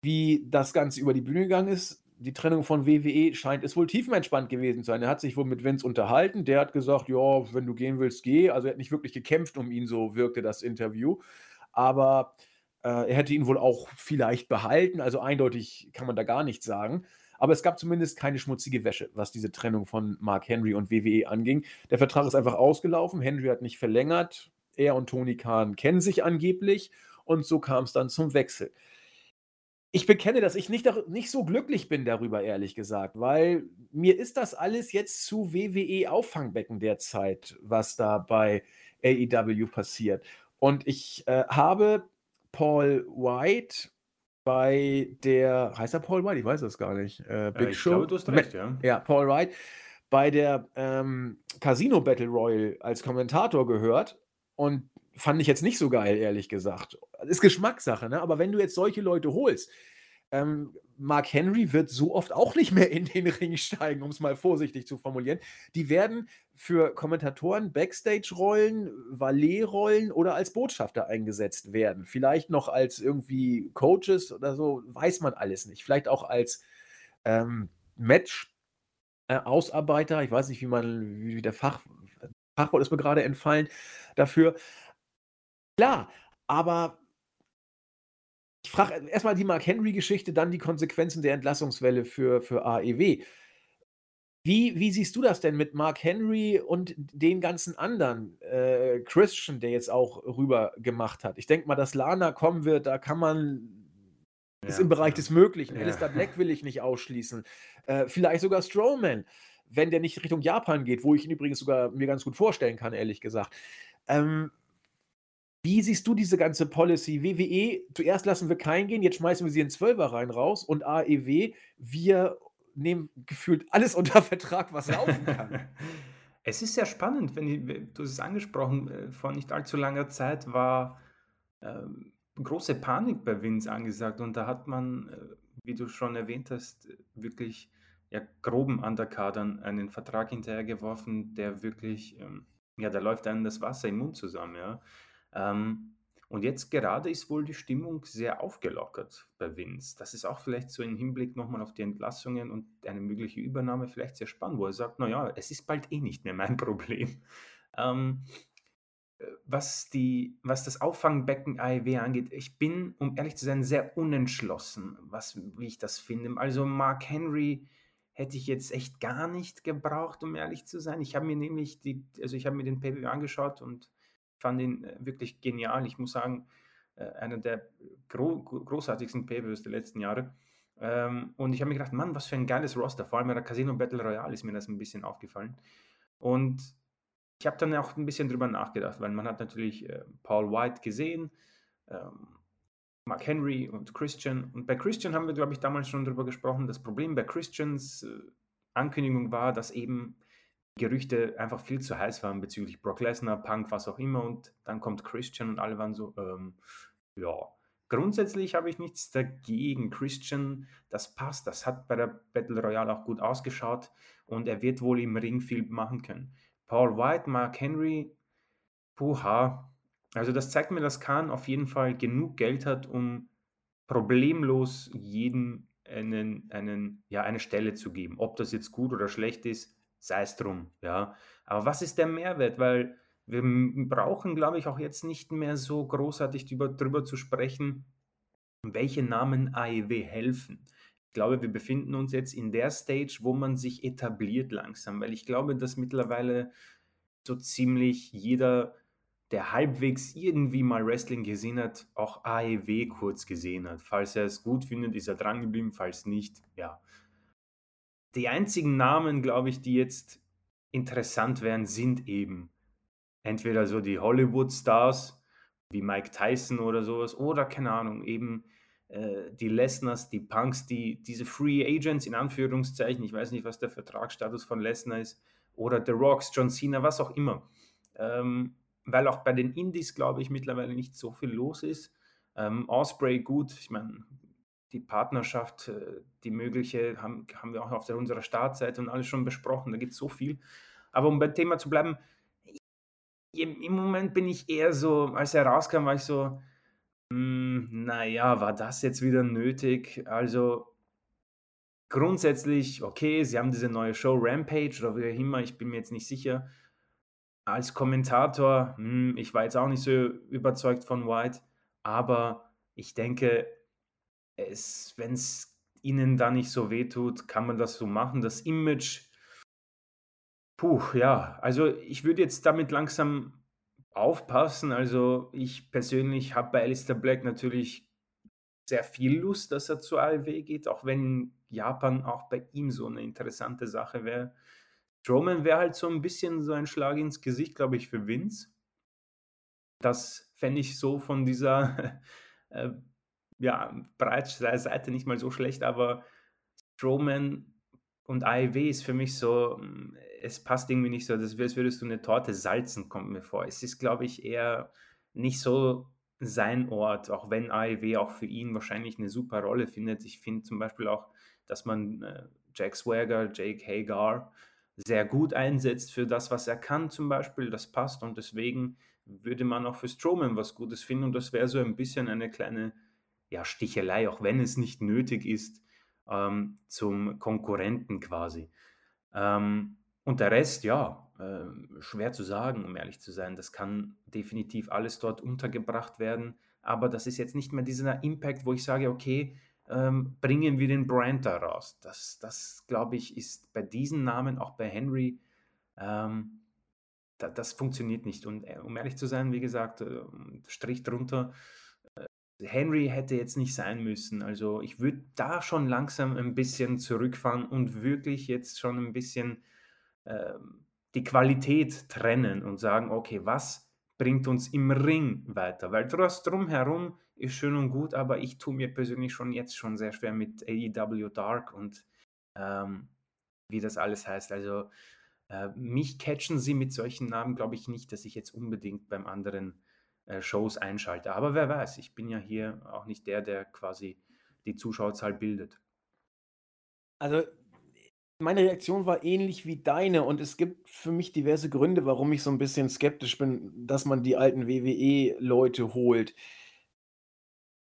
wie das Ganze über die Bühne gegangen ist, die Trennung von WWE scheint es wohl tiefenentspannt gewesen zu sein. Er hat sich wohl mit Vince unterhalten. Der hat gesagt, ja, wenn du gehen willst, geh. Also er hat nicht wirklich gekämpft um ihn, so wirkte das Interview. Aber äh, er hätte ihn wohl auch vielleicht behalten. Also eindeutig kann man da gar nichts sagen. Aber es gab zumindest keine schmutzige Wäsche, was diese Trennung von Mark Henry und WWE anging. Der Vertrag ist einfach ausgelaufen. Henry hat nicht verlängert. Er und Tony Khan kennen sich angeblich. Und so kam es dann zum Wechsel. Ich bekenne, dass ich nicht, nicht so glücklich bin darüber, ehrlich gesagt, weil mir ist das alles jetzt zu WWE-Auffangbecken derzeit, was da bei AEW passiert. Und ich äh, habe Paul White bei der, heißt er Paul White? Ich weiß das gar nicht. Äh, Big Äh, ich Show. glaube, du hast recht, ja. Ja, Paul White. Bei der ähm, Casino Battle Royale als Kommentator gehört und fand ich jetzt nicht so geil, ehrlich gesagt. Ist Geschmackssache, ne? Aber wenn du jetzt solche Leute holst, ähm, Mark Henry wird so oft auch nicht mehr in den Ring steigen, um es mal vorsichtig zu formulieren. Die werden für Kommentatoren Backstage-Rollen, Valet-Rollen oder als Botschafter eingesetzt werden. Vielleicht noch als irgendwie Coaches oder so, weiß man alles nicht. Vielleicht auch als ähm, Match-Ausarbeiter. Ich weiß nicht, wie man, wie der Fach, Fachwort ist mir gerade entfallen dafür. Klar, aber ich frage erstmal die Mark Henry-Geschichte, dann die Konsequenzen der Entlassungswelle für, für AEW. Wie, wie siehst du das denn mit Mark Henry und den ganzen anderen? Äh, Christian, der jetzt auch rüber gemacht hat. Ich denke mal, dass Lana kommen wird, da kann man. Ja, ist im Bereich des Möglichen. Ja. Alistair Black will ich nicht ausschließen. Äh, vielleicht sogar Strowman, wenn der nicht Richtung Japan geht, wo ich ihn übrigens sogar mir ganz gut vorstellen kann, ehrlich gesagt. Ähm, wie siehst du diese ganze Policy? WWE, zuerst lassen wir keinen gehen, jetzt schmeißen wir sie in Zwölfer rein raus und AEW, wir nehmen gefühlt alles unter Vertrag, was laufen kann. es ist sehr spannend, wenn ich, du es angesprochen, äh, vor nicht allzu langer Zeit war ähm, große Panik bei Vince angesagt und da hat man, äh, wie du schon erwähnt hast, wirklich ja, groben Underkadern einen Vertrag hinterhergeworfen, der wirklich, ähm, ja, da läuft einem das Wasser im Mund zusammen, ja. Ähm, und jetzt gerade ist wohl die Stimmung sehr aufgelockert bei Vince. Das ist auch vielleicht so im Hinblick nochmal auf die Entlassungen und eine mögliche Übernahme vielleicht sehr spannend, wo er sagt, naja, es ist bald eh nicht mehr mein Problem. Ähm, äh, was, die, was das Auffangbecken AEW angeht, ich bin, um ehrlich zu sein, sehr unentschlossen, was, wie ich das finde. Also Mark Henry hätte ich jetzt echt gar nicht gebraucht, um ehrlich zu sein. Ich habe mir nämlich die, also ich habe mir den PW angeschaut und fand ihn äh, wirklich genial. Ich muss sagen, äh, einer der gro großartigsten Pay-Views der letzten Jahre. Ähm, und ich habe mir gedacht, Mann, was für ein geiles Roster. Vor allem bei der Casino Battle Royale ist mir das ein bisschen aufgefallen. Und ich habe dann auch ein bisschen drüber nachgedacht, weil man hat natürlich äh, Paul White gesehen, ähm, Mark Henry und Christian. Und bei Christian haben wir, glaube ich, damals schon drüber gesprochen. Das Problem bei Christians äh, Ankündigung war, dass eben Gerüchte einfach viel zu heiß waren bezüglich Brock Lesnar, Punk, was auch immer. Und dann kommt Christian und alle waren so, ähm, ja. Grundsätzlich habe ich nichts dagegen. Christian, das passt. Das hat bei der Battle Royale auch gut ausgeschaut und er wird wohl im Ring viel machen können. Paul White, Mark Henry, puha. Also das zeigt mir, dass Khan auf jeden Fall genug Geld hat, um problemlos jedem einen, einen, ja, eine Stelle zu geben. Ob das jetzt gut oder schlecht ist, sei es drum, ja. Aber was ist der Mehrwert? Weil wir brauchen, glaube ich, auch jetzt nicht mehr so großartig drüber, zu sprechen, welche Namen AEW helfen. Ich glaube, wir befinden uns jetzt in der Stage, wo man sich etabliert langsam, weil ich glaube, dass mittlerweile so ziemlich jeder, der halbwegs irgendwie mal Wrestling gesehen hat, auch AEW kurz gesehen hat. Falls er es gut findet, ist er dran geblieben, falls nicht, ja die einzigen Namen, glaube ich, die jetzt interessant wären, sind eben entweder so die Hollywood-Stars wie Mike Tyson oder sowas oder keine Ahnung, eben äh, die Lesners, die Punks, die, diese Free Agents in Anführungszeichen, ich weiß nicht, was der Vertragsstatus von Lesnar ist, oder The Rocks, John Cena, was auch immer. Ähm, weil auch bei den Indies, glaube ich, mittlerweile nicht so viel los ist. Ähm, Osprey, gut, ich meine, die Partnerschaft, äh, die mögliche, haben, haben wir auch auf der, unserer Startseite und alles schon besprochen. Da gibt es so viel. Aber um beim Thema zu bleiben, im Moment bin ich eher so, als er rauskam, war ich so, hm, naja, war das jetzt wieder nötig? Also grundsätzlich, okay, sie haben diese neue Show Rampage oder wie auch immer, ich bin mir jetzt nicht sicher. Als Kommentator, hm, ich war jetzt auch nicht so überzeugt von White, aber ich denke, wenn es ihnen da nicht so wehtut, kann man das so machen. Das Image, puh, ja, also ich würde jetzt damit langsam aufpassen. Also ich persönlich habe bei Alistair Black natürlich sehr viel Lust, dass er zur ALW geht, auch wenn Japan auch bei ihm so eine interessante Sache wäre. Strowman wäre halt so ein bisschen so ein Schlag ins Gesicht, glaube ich, für Vince. Das fände ich so von dieser äh, ja, Breitseite nicht mal so schlecht, aber Strowman und AEW ist für mich so, mm, es passt irgendwie nicht so, als würdest du eine Torte salzen, kommt mir vor. Es ist, glaube ich, eher nicht so sein Ort, auch wenn AEW auch für ihn wahrscheinlich eine super Rolle findet. Ich finde zum Beispiel auch, dass man äh, Jack Swagger, Jake Hagar sehr gut einsetzt für das, was er kann zum Beispiel. Das passt und deswegen würde man auch für Strowman was Gutes finden und das wäre so ein bisschen eine kleine ja, Stichelei, auch wenn es nicht nötig ist, ähm, zum Konkurrenten quasi. Ähm, und der Rest, ja, äh, schwer zu sagen, um ehrlich zu sein. Das kann definitiv alles dort untergebracht werden. Aber das ist jetzt nicht mehr dieser Impact, wo ich sage, okay, ähm, bringen wir den Brand da raus. Das, das glaube ich, ist bei diesen Namen, auch bei Henry, ähm, da, das funktioniert nicht. Und äh, um ehrlich zu sein, wie gesagt, äh, Strich drunter, Henry hätte jetzt nicht sein müssen. Also ich würde da schon langsam ein bisschen zurückfahren und wirklich jetzt schon ein bisschen ähm, die Qualität trennen und sagen, okay, was bringt uns im Ring weiter? Weil das drumherum ist schön und gut, aber ich tue mir persönlich schon jetzt schon sehr schwer mit AEW Dark und ähm, wie das alles heißt. Also äh, mich catchen sie mit solchen Namen, glaube ich nicht, dass ich jetzt unbedingt beim anderen äh, Shows einschalte. Aber wer weiß, ich bin ja hier auch nicht der, der quasi die Zuschauerzahl bildet. Also meine Reaktion war ähnlich wie deine und es gibt für mich diverse Gründe, warum ich so ein bisschen skeptisch bin, dass man die alten WWE-Leute holt.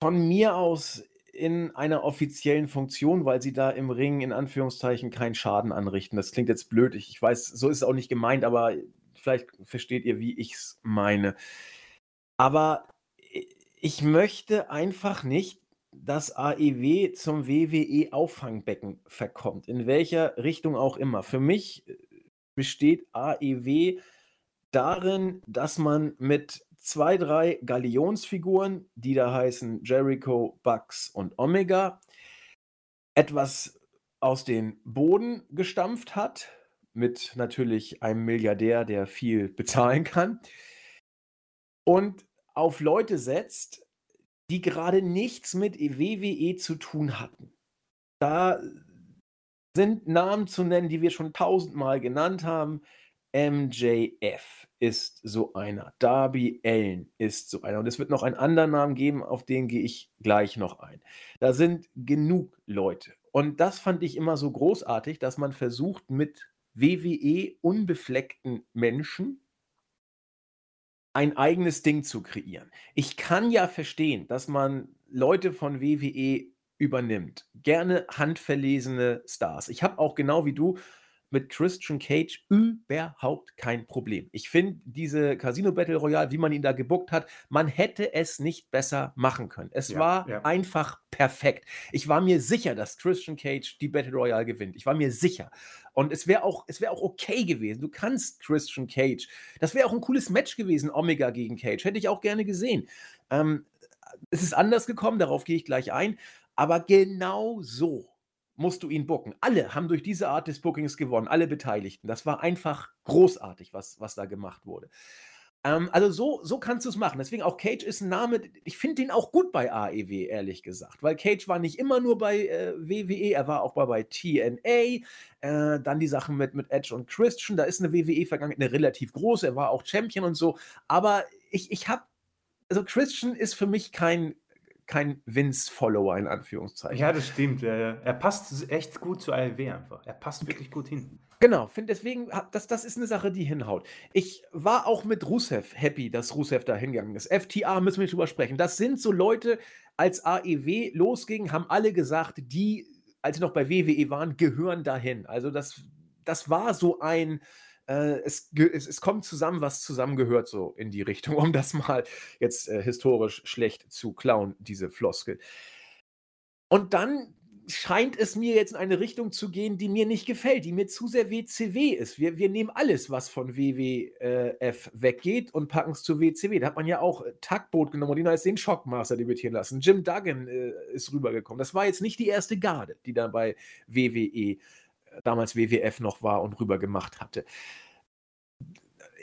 Von mir aus in einer offiziellen Funktion, weil sie da im Ring in Anführungszeichen keinen Schaden anrichten. Das klingt jetzt blöd, ich weiß, so ist es auch nicht gemeint, aber vielleicht versteht ihr, wie ich es meine. Aber ich möchte einfach nicht das AEW zum WWE-Auffangbecken verkommt, in welcher Richtung auch immer. Für mich äh, besteht AEW darin, dass man mit zwei, drei Galionsfiguren, die da heißen Jericho, Bucks und Omega, etwas aus den Boden gestampft hat, mit natürlich einem Milliardär, der viel bezahlen kann, und auf Leute setzt, die gerade nichts mit WWE zu tun hatten. Da sind Namen zu nennen, die wir schon tausendmal genannt haben. MJF ist so einer. Darby Allen ist so einer. Und es wird noch einen anderen Namen geben, auf den gehe ich gleich noch ein. Da sind genug Leute. Und das fand ich immer so großartig, dass man versucht, mit WWE unbefleckten Menschen ein eigenes Ding zu kreieren. Ich kann ja verstehen, dass man Leute von WWE übernimmt. Gerne handverlesene Stars. Ich habe auch genau wie du mit Christian Cage überhaupt kein Problem. Ich finde diese Casino Battle Royale, wie man ihn da gebuckt hat, man hätte es nicht besser machen können. Es ja, war ja. einfach perfekt. Ich war mir sicher, dass Christian Cage die Battle Royale gewinnt. Ich war mir sicher. Und es wäre auch, es auch okay gewesen. Du kannst Christian Cage. Das wäre auch ein cooles Match gewesen, Omega gegen Cage. Hätte ich auch gerne gesehen. Ähm, es ist anders gekommen, darauf gehe ich gleich ein. Aber genau so musst du ihn booken. Alle haben durch diese Art des Bookings gewonnen, alle Beteiligten. Das war einfach großartig, was, was da gemacht wurde. Ähm, also so, so kannst du es machen. Deswegen auch Cage ist ein Name, ich finde den auch gut bei AEW, ehrlich gesagt. Weil Cage war nicht immer nur bei äh, WWE, er war auch bei, bei TNA. Äh, dann die Sachen mit, mit Edge und Christian. Da ist eine WWE-Vergangenheit, eine relativ große. Er war auch Champion und so. Aber ich, ich habe, also Christian ist für mich kein, kein Vince-Follower in Anführungszeichen. Ja, das stimmt. Er, passt echt gut zu ALW einfach. Er passt wirklich gut hin. Genau, find deswegen, das, das ist eine Sache, die hinhaut. Ich war auch mit Rusev happy, dass Rusev da hingegangen ist. FTA müssen wir nicht drüber sprechen. Das sind so Leute, als AEW losging, haben alle gesagt, die, als sie noch bei WWE waren, gehören dahin. Also das, das war so ein, äh, es, es, es, kommt zusammen, was zusammengehört, so in die Richtung, um das mal jetzt äh, historisch schlecht zu klauen, diese Floskel. Und dann scheint es mir jetzt in eine Richtung zu gehen, die mir nicht gefällt, die mir zu sehr WCW ist. Wir, wir nehmen alles, was von WWF weggeht und packen es zu WCW. Da hat man ja auch Tagboot genommen und ihn als den Shockmaster debütieren lassen. Jim Duggan äh, ist rübergekommen. Das war jetzt nicht die erste Garde, die da bei WWE damals WWF noch war und rüber gemacht hatte.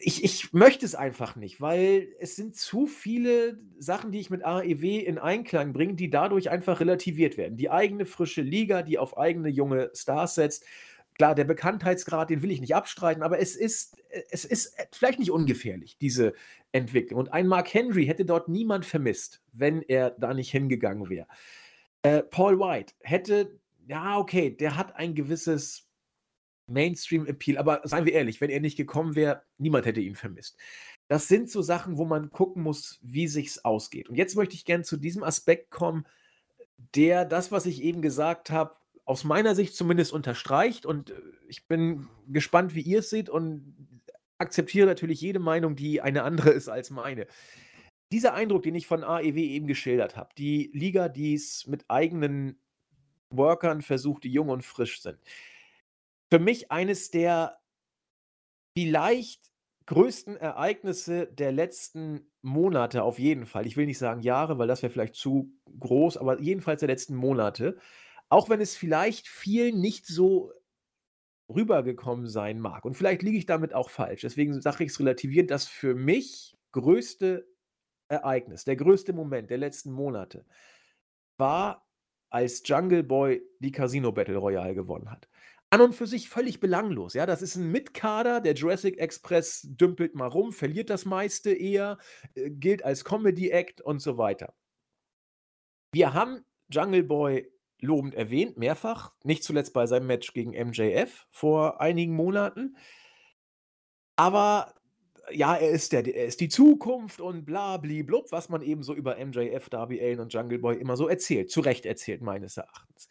Ich, ich möchte es einfach nicht, weil es sind zu viele Sachen, die ich mit AEW in Einklang bringe, die dadurch einfach relativiert werden. Die eigene frische Liga, die auf eigene junge Stars setzt, klar, der Bekanntheitsgrad, den will ich nicht abstreiten, aber es ist, es ist vielleicht nicht ungefährlich, diese Entwicklung. Und ein Mark Henry hätte dort niemand vermisst, wenn er da nicht hingegangen wäre. Äh, Paul White hätte, ja, okay, der hat ein gewisses Mainstream-Appeal, aber seien wir ehrlich, wenn er nicht gekommen wäre, niemand hätte ihn vermisst. Das sind so Sachen, wo man gucken muss, wie sich's ausgeht. Und jetzt möchte ich gerne zu diesem Aspekt kommen, der das, was ich eben gesagt habe, aus meiner Sicht zumindest unterstreicht. Und äh, ich bin gespannt, wie ihr es seht und akzeptiere natürlich jede Meinung, die eine andere ist als meine. Dieser Eindruck, den ich von AEW eben geschildert habe, die Liga, die es mit eigenen Workern versucht, die jung und frisch sind. Für mich eines der vielleicht größten Ereignisse der letzten Monate auf jeden Fall. Ich will nicht sagen Jahre, weil das wäre vielleicht zu groß, aber jedenfalls der letzten Monate. Auch wenn es vielleicht vielen nicht so rübergekommen sein mag. Und vielleicht liege ich damit auch falsch. Deswegen sage ich es relativierend, das für mich größte Ereignis, der größte Moment der letzten Monate war, als Jungle Boy die Casino Battle Royale gewonnen hat an und für sich völlig belanglos. Ja, das ist ein Mitkader. Der Jurassic Express dümpelt mal rum, verliert das meiste eher, äh, gilt als Comedy-Act und so weiter. Wir haben Jungle Boy lobend erwähnt, mehrfach, nicht zuletzt bei seinem Match gegen MJF vor einigen Monaten. Aber ja, er ist, der, er ist die Zukunft und bla blub, was man eben so über MJF, Darby Allen und Jungle Boy immer so erzählt, zu Recht erzählt, meines Erachtens.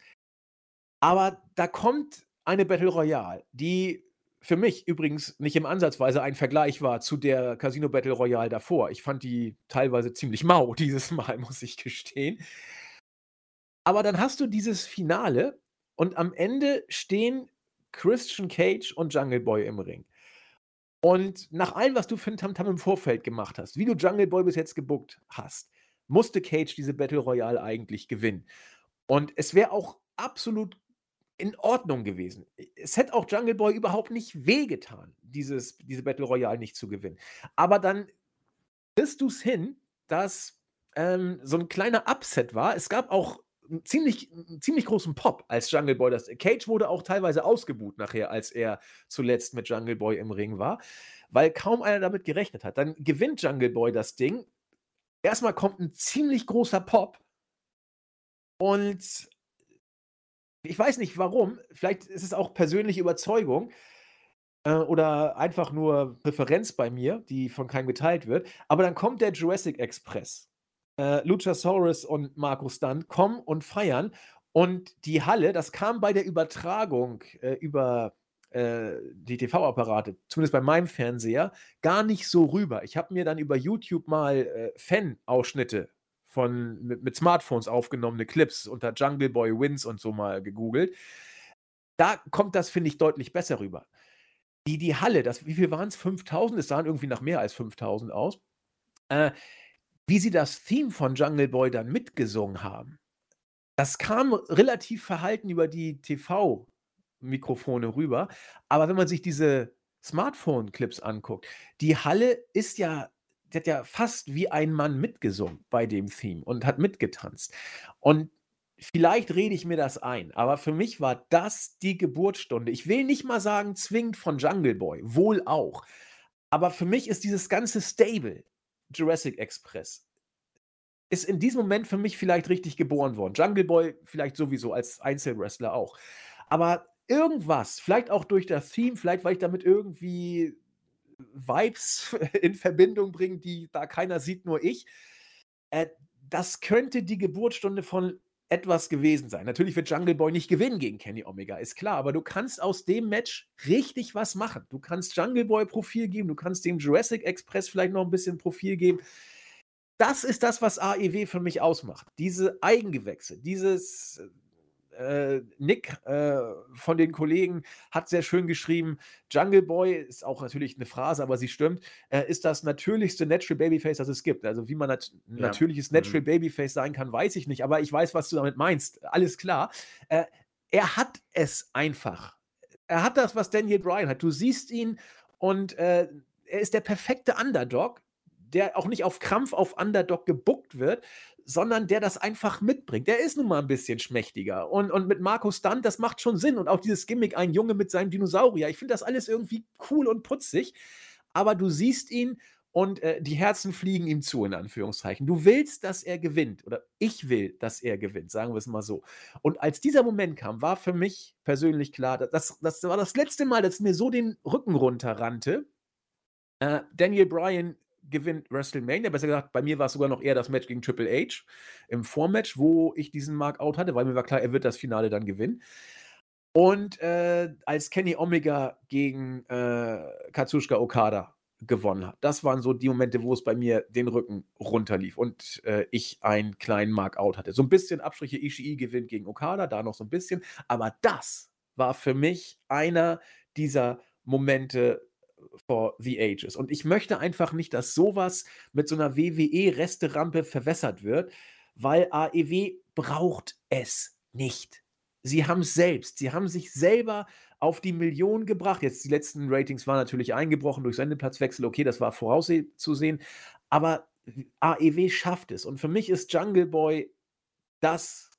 Aber da kommt eine Battle Royale, die für mich übrigens nicht im Ansatzweise ein Vergleich war zu der Casino Battle Royale davor. Ich fand die teilweise ziemlich mau dieses Mal, muss ich gestehen. Aber dann hast du dieses Finale und am Ende stehen Christian Cage und Jungle Boy im Ring. Und nach allem, was du für ein Tamtam im Vorfeld gemacht hast, wie du Jungle Boy bis jetzt gebuckt hast, musste Cage diese Battle Royale eigentlich gewinnen. Und es wäre auch absolut in Ordnung gewesen. Es hätte auch Jungle Boy überhaupt nicht wehgetan, dieses, diese Battle Royale nicht zu gewinnen. Aber dann kriegst du es hin, dass ähm, so ein kleiner Upset war. Es gab auch ziemlich, einen ziemlich großen Pop, als Jungle Boy das. Cage wurde auch teilweise ausgebuht nachher, als er zuletzt mit Jungle Boy im Ring war, weil kaum einer damit gerechnet hat. Dann gewinnt Jungle Boy das Ding. Erstmal kommt ein ziemlich großer Pop. Und ich weiß nicht warum, vielleicht ist es auch persönliche Überzeugung äh, oder einfach nur Präferenz bei mir, die von keinem geteilt wird. Aber dann kommt der Jurassic Express. Äh, Luchasaurus und Markus Stunt kommen und feiern. Und die Halle, das kam bei der Übertragung äh, über äh, die TV-Apparate, zumindest bei meinem Fernseher, gar nicht so rüber. Ich habe mir dann über YouTube mal äh, Fan-Ausschnitte von mit, mit Smartphones aufgenommene Clips unter Jungle Boy Wins und so mal gegoogelt. Da kommt das, finde ich, deutlich besser rüber. Die, die Halle, das, wie viel waren es? 5000? Es sahen irgendwie nach mehr als 5000 aus. Äh, wie sie das Theme von Jungle Boy dann mitgesungen haben, das kam relativ verhalten über die TV-Mikrofone rüber. Aber wenn man sich diese Smartphone-Clips anguckt, die Halle ist ja der hat ja fast wie ein Mann mitgesungen bei dem Theme und hat mitgetanzt. Und vielleicht rede ich mir das ein, aber für mich war das die Geburtsstunde. Ich will nicht mal sagen zwingend von Jungle Boy, wohl auch. Aber für mich ist dieses ganze Stable, Jurassic Express, ist in diesem Moment für mich vielleicht richtig geboren worden. Jungle Boy vielleicht sowieso als Einzelwrestler auch. Aber irgendwas, vielleicht auch durch das Theme, vielleicht weil ich damit irgendwie Vibes in Verbindung bringen, die da keiner sieht, nur ich. Äh, das könnte die Geburtsstunde von etwas gewesen sein. Natürlich wird Jungle Boy nicht gewinnen gegen Kenny Omega, ist klar, aber du kannst aus dem Match richtig was machen. Du kannst Jungle Boy Profil geben, du kannst dem Jurassic Express vielleicht noch ein bisschen Profil geben. Das ist das, was AEW für mich ausmacht. Diese Eigengewächse, dieses äh, Nick äh, von den Kollegen hat sehr schön geschrieben, Jungle Boy ist auch natürlich eine Phrase, aber sie stimmt, äh, ist das natürlichste Natural Babyface, das es gibt. Also wie man nat ja. natürliches Natural mhm. Babyface sein kann, weiß ich nicht, aber ich weiß, was du damit meinst. Alles klar. Äh, er hat es einfach. Er hat das, was Daniel Bryan hat. Du siehst ihn und äh, er ist der perfekte Underdog, der auch nicht auf Krampf auf Underdog gebuckt wird, sondern der das einfach mitbringt. Der ist nun mal ein bisschen schmächtiger. Und, und mit Markus Stunt, das macht schon Sinn. Und auch dieses Gimmick, ein Junge mit seinem Dinosaurier. Ich finde das alles irgendwie cool und putzig. Aber du siehst ihn und äh, die Herzen fliegen ihm zu, in Anführungszeichen. Du willst, dass er gewinnt. Oder ich will, dass er gewinnt, sagen wir es mal so. Und als dieser Moment kam, war für mich persönlich klar, das, das war das letzte Mal, dass mir so den Rücken runterrannte. Äh, Daniel Bryan gewinnt WrestleMania. Besser gesagt, bei mir war es sogar noch eher das Match gegen Triple H im Vormatch, wo ich diesen Markout hatte, weil mir war klar, er wird das Finale dann gewinnen. Und äh, als Kenny Omega gegen äh, Katsushika Okada gewonnen hat. Das waren so die Momente, wo es bei mir den Rücken runterlief und äh, ich einen kleinen Markout hatte. So ein bisschen Abstriche Ishii gewinnt gegen Okada, da noch so ein bisschen. Aber das war für mich einer dieser Momente for the ages. Und ich möchte einfach nicht, dass sowas mit so einer WWE-Resterampe verwässert wird, weil AEW braucht es nicht. Sie haben es selbst. Sie haben sich selber auf die Million gebracht. Jetzt die letzten Ratings waren natürlich eingebrochen durch Sendeplatzwechsel. Okay, das war vorauszusehen. Aber AEW schafft es. Und für mich ist Jungle Boy das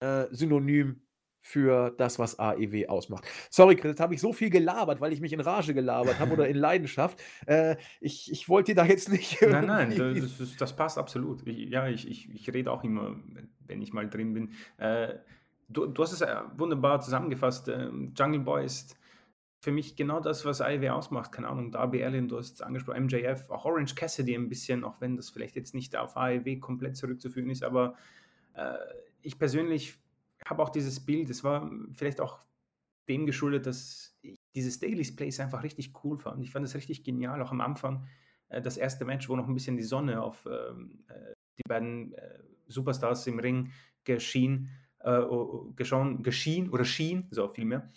äh, Synonym für das, was AEW ausmacht. Sorry, Chris, habe ich so viel gelabert, weil ich mich in Rage gelabert habe oder in Leidenschaft. Äh, ich, ich wollte da jetzt nicht. Nein, nein, das, das passt absolut. Ich, ja, ich, ich, ich rede auch immer, wenn ich mal drin bin. Äh, du, du hast es äh, wunderbar zusammengefasst. Ähm, Jungle Boy ist für mich genau das, was AEW ausmacht. Keine Ahnung, Darby Allin, du hast es angesprochen, MJF, auch Orange Cassidy ein bisschen, auch wenn das vielleicht jetzt nicht auf AEW komplett zurückzuführen ist, aber äh, ich persönlich habe auch dieses Bild, es war vielleicht auch dem geschuldet, dass ich dieses Daily's Place einfach richtig cool fand. Ich fand es richtig genial, auch am Anfang. Äh, das erste Match, wo noch ein bisschen die Sonne auf ähm, äh, die beiden äh, Superstars im Ring geschehen äh, geschauen, geschehen oder schien, so vielmehr.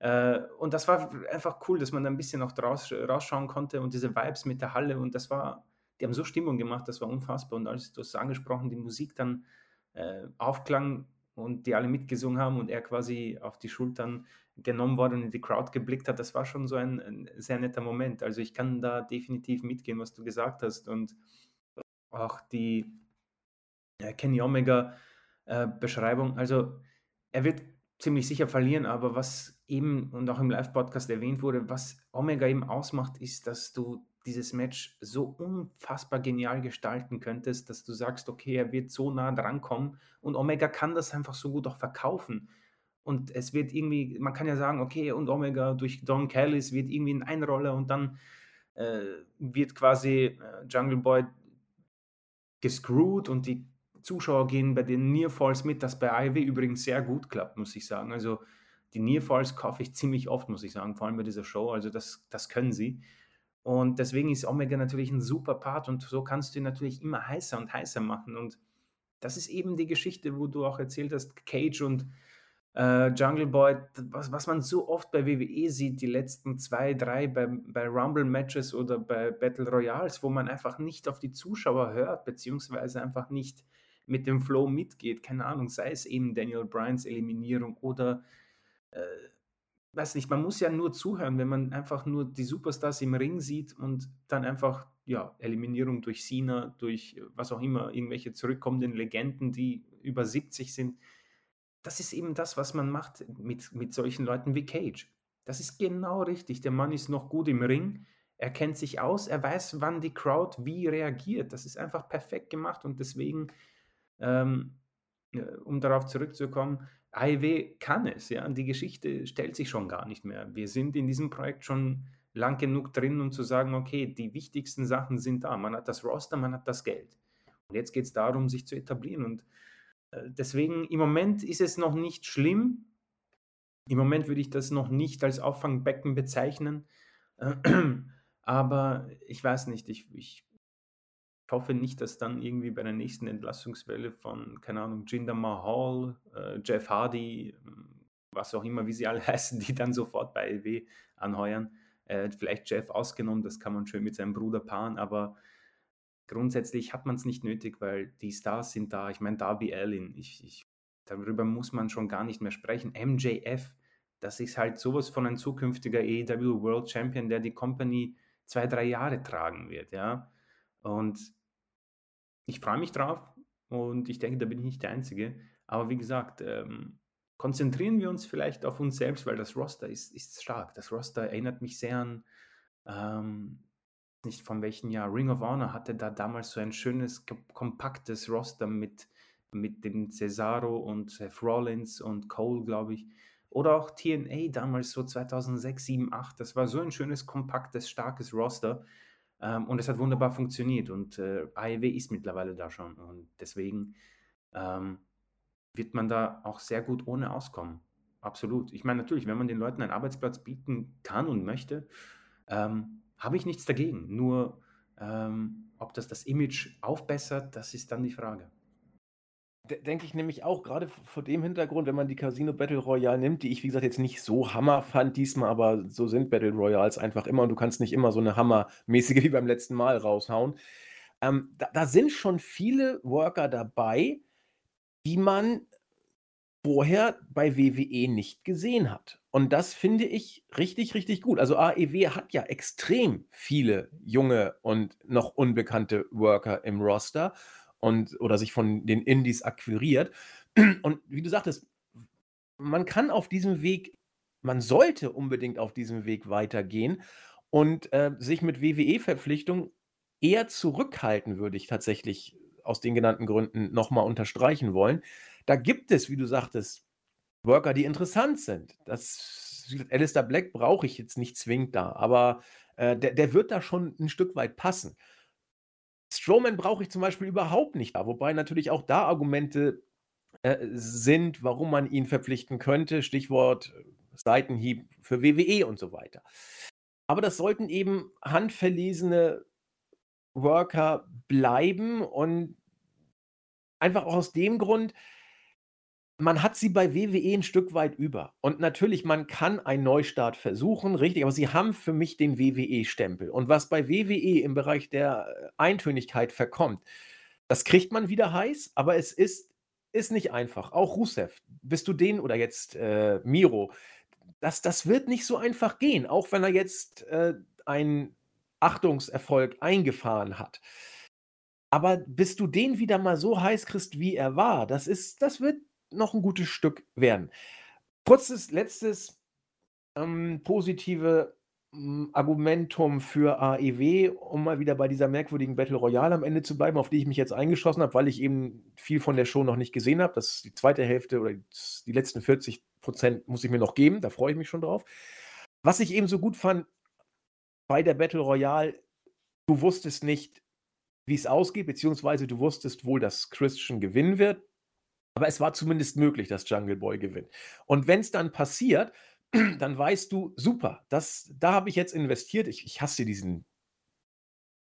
Äh, und das war einfach cool, dass man da ein bisschen noch draus, rausschauen konnte und diese Vibes mit der Halle und das war, die haben so Stimmung gemacht, das war unfassbar. Und als du es angesprochen, die Musik dann äh, aufklang und die alle mitgesungen haben und er quasi auf die Schultern genommen worden und in die Crowd geblickt hat, das war schon so ein, ein sehr netter Moment. Also ich kann da definitiv mitgehen, was du gesagt hast und auch die äh, Kenny Omega äh, Beschreibung. Also er wird ziemlich sicher verlieren, aber was eben und auch im Live-Podcast erwähnt wurde, was Omega eben ausmacht, ist, dass du dieses Match so unfassbar genial gestalten könntest, dass du sagst, okay, er wird so nah drankommen und Omega kann das einfach so gut auch verkaufen. Und es wird irgendwie, man kann ja sagen, okay, und Omega durch Don Callis wird irgendwie ein Einroller und dann äh, wird quasi äh, Jungle Boy gescrewt und die Zuschauer gehen bei den Nearfalls mit, das bei AEW übrigens sehr gut klappt, muss ich sagen. Also die Nearfalls kaufe ich ziemlich oft, muss ich sagen, vor allem bei dieser Show. Also das, das können sie. Und deswegen ist Omega natürlich ein super Part und so kannst du ihn natürlich immer heißer und heißer machen. Und das ist eben die Geschichte, wo du auch erzählt hast, Cage und äh, Jungle Boy, was, was man so oft bei WWE sieht, die letzten zwei, drei bei, bei Rumble-Matches oder bei Battle Royals, wo man einfach nicht auf die Zuschauer hört, beziehungsweise einfach nicht mit dem Flow mitgeht. Keine Ahnung, sei es eben Daniel Bryans Eliminierung oder äh, weiß nicht, man muss ja nur zuhören, wenn man einfach nur die Superstars im Ring sieht und dann einfach, ja, Eliminierung durch Cena, durch was auch immer, irgendwelche zurückkommenden Legenden, die über 70 sind. Das ist eben das, was man macht mit, mit solchen Leuten wie Cage. Das ist genau richtig. Der Mann ist noch gut im Ring. Er kennt sich aus. Er weiß, wann die Crowd wie reagiert. Das ist einfach perfekt gemacht und deswegen ähm, um darauf zurückzukommen, AIW kann es, ja, die Geschichte stellt sich schon gar nicht mehr. Wir sind in diesem Projekt schon lang genug drin, um zu sagen, okay, die wichtigsten Sachen sind da. Man hat das Roster, man hat das Geld. Und jetzt geht es darum, sich zu etablieren. Und äh, deswegen, im Moment ist es noch nicht schlimm. Im Moment würde ich das noch nicht als Auffangbecken bezeichnen. Aber ich weiß nicht, ich, ich ich hoffe nicht, dass dann irgendwie bei der nächsten Entlassungswelle von, keine Ahnung, Jinder Mahal, äh, Jeff Hardy, hm, was auch immer, wie sie alle heißen, die dann sofort bei EW anheuern. Äh, vielleicht Jeff ausgenommen, das kann man schön mit seinem Bruder paaren, aber grundsätzlich hat man es nicht nötig, weil die Stars sind da. Ich meine, Darby Allin, ich, ich, darüber muss man schon gar nicht mehr sprechen. MJF, das ist halt sowas von ein zukünftiger AEW World Champion, der die Company zwei, drei Jahre tragen wird, ja. Und ich freue mich drauf. und ich denke, da bin ich nicht der Einzige. Aber wie gesagt, ähm, konzentrieren wir uns vielleicht auf uns selbst, weil das Roster ist, ist stark. Das Roster erinnert mich sehr an, ähm, nicht von welchem Jahr, Ring of Honor hatte da damals so ein schönes, kompaktes Roster mit, mit dem Cesaro und Seth Rollins und Cole, glaube ich. Oder auch TNA damals so 2006, 7, 8. Das war so ein schönes, kompaktes, starkes Roster. Ähm, und es hat wunderbar funktioniert. Und äh, AEW ist mittlerweile da schon. Und deswegen ähm, wird man da auch sehr gut ohne auskommen. Absolut. Ich meine, natürlich, wenn man den Leuten einen Arbeitsplatz bieten kann und möchte, ähm, habe ich nichts dagegen. Nur, ähm, ob das das Image aufbessert, das ist dann die Frage. Denke ich nämlich auch, gerade vor dem Hintergrund, wenn man die Casino Battle Royale nimmt, die ich, wie gesagt, jetzt nicht so Hammer fand diesmal, aber so sind Battle Royals einfach immer und du kannst nicht immer so eine Hammermäßige wie beim letzten Mal raushauen. Ähm, da, da sind schon viele Worker dabei, die man vorher bei WWE nicht gesehen hat. Und das finde ich richtig, richtig gut. Also AEW hat ja extrem viele junge und noch unbekannte Worker im Roster und oder sich von den Indies akquiriert. Und wie du sagtest, man kann auf diesem Weg, man sollte unbedingt auf diesem Weg weitergehen und äh, sich mit WWE-Verpflichtung eher zurückhalten, würde ich tatsächlich aus den genannten Gründen nochmal unterstreichen wollen. Da gibt es, wie du sagtest, Worker, die interessant sind. Das Alistair Black brauche ich jetzt nicht zwingend da, aber äh, der, der wird da schon ein Stück weit passen. Strowman brauche ich zum Beispiel überhaupt nicht da, wobei natürlich auch da Argumente äh, sind, warum man ihn verpflichten könnte. Stichwort äh, Seitenhieb für WWE und so weiter. Aber das sollten eben handverlesene Worker bleiben und einfach auch aus dem Grund, man hat sie bei WWE ein Stück weit über. Und natürlich, man kann einen Neustart versuchen, richtig, aber sie haben für mich den WWE-Stempel. Und was bei WWE im Bereich der äh, Eintönigkeit verkommt, das kriegt man wieder heiß, aber es ist, ist nicht einfach. Auch Rusev, bist du den oder jetzt äh, Miro, das, das wird nicht so einfach gehen, auch wenn er jetzt äh, einen Achtungserfolg eingefahren hat. Aber bis du den wieder mal so heiß kriegst, wie er war, das ist, das wird noch ein gutes Stück werden. Kurzes letztes ähm, positive ähm, Argumentum für AEW, um mal wieder bei dieser merkwürdigen Battle Royale am Ende zu bleiben, auf die ich mich jetzt eingeschossen habe, weil ich eben viel von der Show noch nicht gesehen habe. Das ist die zweite Hälfte oder die letzten 40 Prozent muss ich mir noch geben, da freue ich mich schon drauf. Was ich eben so gut fand bei der Battle Royale, du wusstest nicht, wie es ausgeht, beziehungsweise du wusstest wohl, dass Christian gewinnen wird. Aber es war zumindest möglich, dass Jungle Boy gewinnt. Und wenn es dann passiert, dann weißt du, super, das, da habe ich jetzt investiert. Ich, ich hasse diesen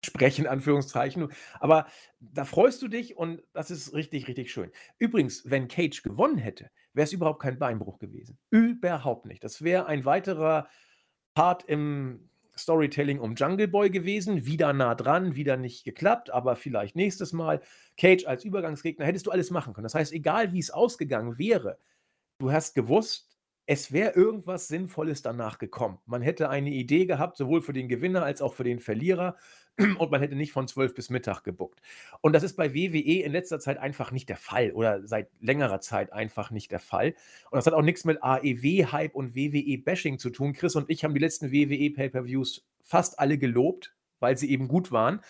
Sprechen, Anführungszeichen. Aber da freust du dich und das ist richtig, richtig schön. Übrigens, wenn Cage gewonnen hätte, wäre es überhaupt kein Beinbruch gewesen. Überhaupt nicht. Das wäre ein weiterer Part im Storytelling um Jungle Boy gewesen, wieder nah dran, wieder nicht geklappt, aber vielleicht nächstes Mal. Cage als Übergangsgegner, hättest du alles machen können. Das heißt, egal wie es ausgegangen wäre, du hast gewusst, es wäre irgendwas Sinnvolles danach gekommen. Man hätte eine Idee gehabt, sowohl für den Gewinner als auch für den Verlierer, und man hätte nicht von 12 bis Mittag gebuckt. Und das ist bei WWE in letzter Zeit einfach nicht der Fall oder seit längerer Zeit einfach nicht der Fall. Und das hat auch nichts mit AEW-Hype und WWE-Bashing zu tun. Chris und ich haben die letzten WWE-Pay-Per-Views fast alle gelobt, weil sie eben gut waren.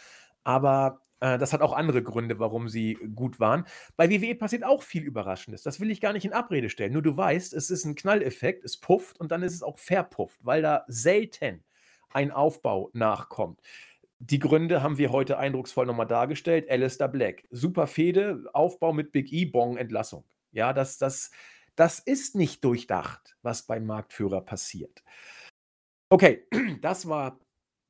Aber das hat auch andere Gründe, warum sie gut waren. Bei WWE passiert auch viel Überraschendes. Das will ich gar nicht in Abrede stellen. Nur du weißt, es ist ein Knalleffekt, es pufft und dann ist es auch verpufft, weil da selten ein Aufbau nachkommt. Die Gründe haben wir heute eindrucksvoll nochmal dargestellt. Alistair Black, super Fehde, Aufbau mit Big E, Bong, Entlassung. Ja, das, das, das ist nicht durchdacht, was beim Marktführer passiert. Okay, das war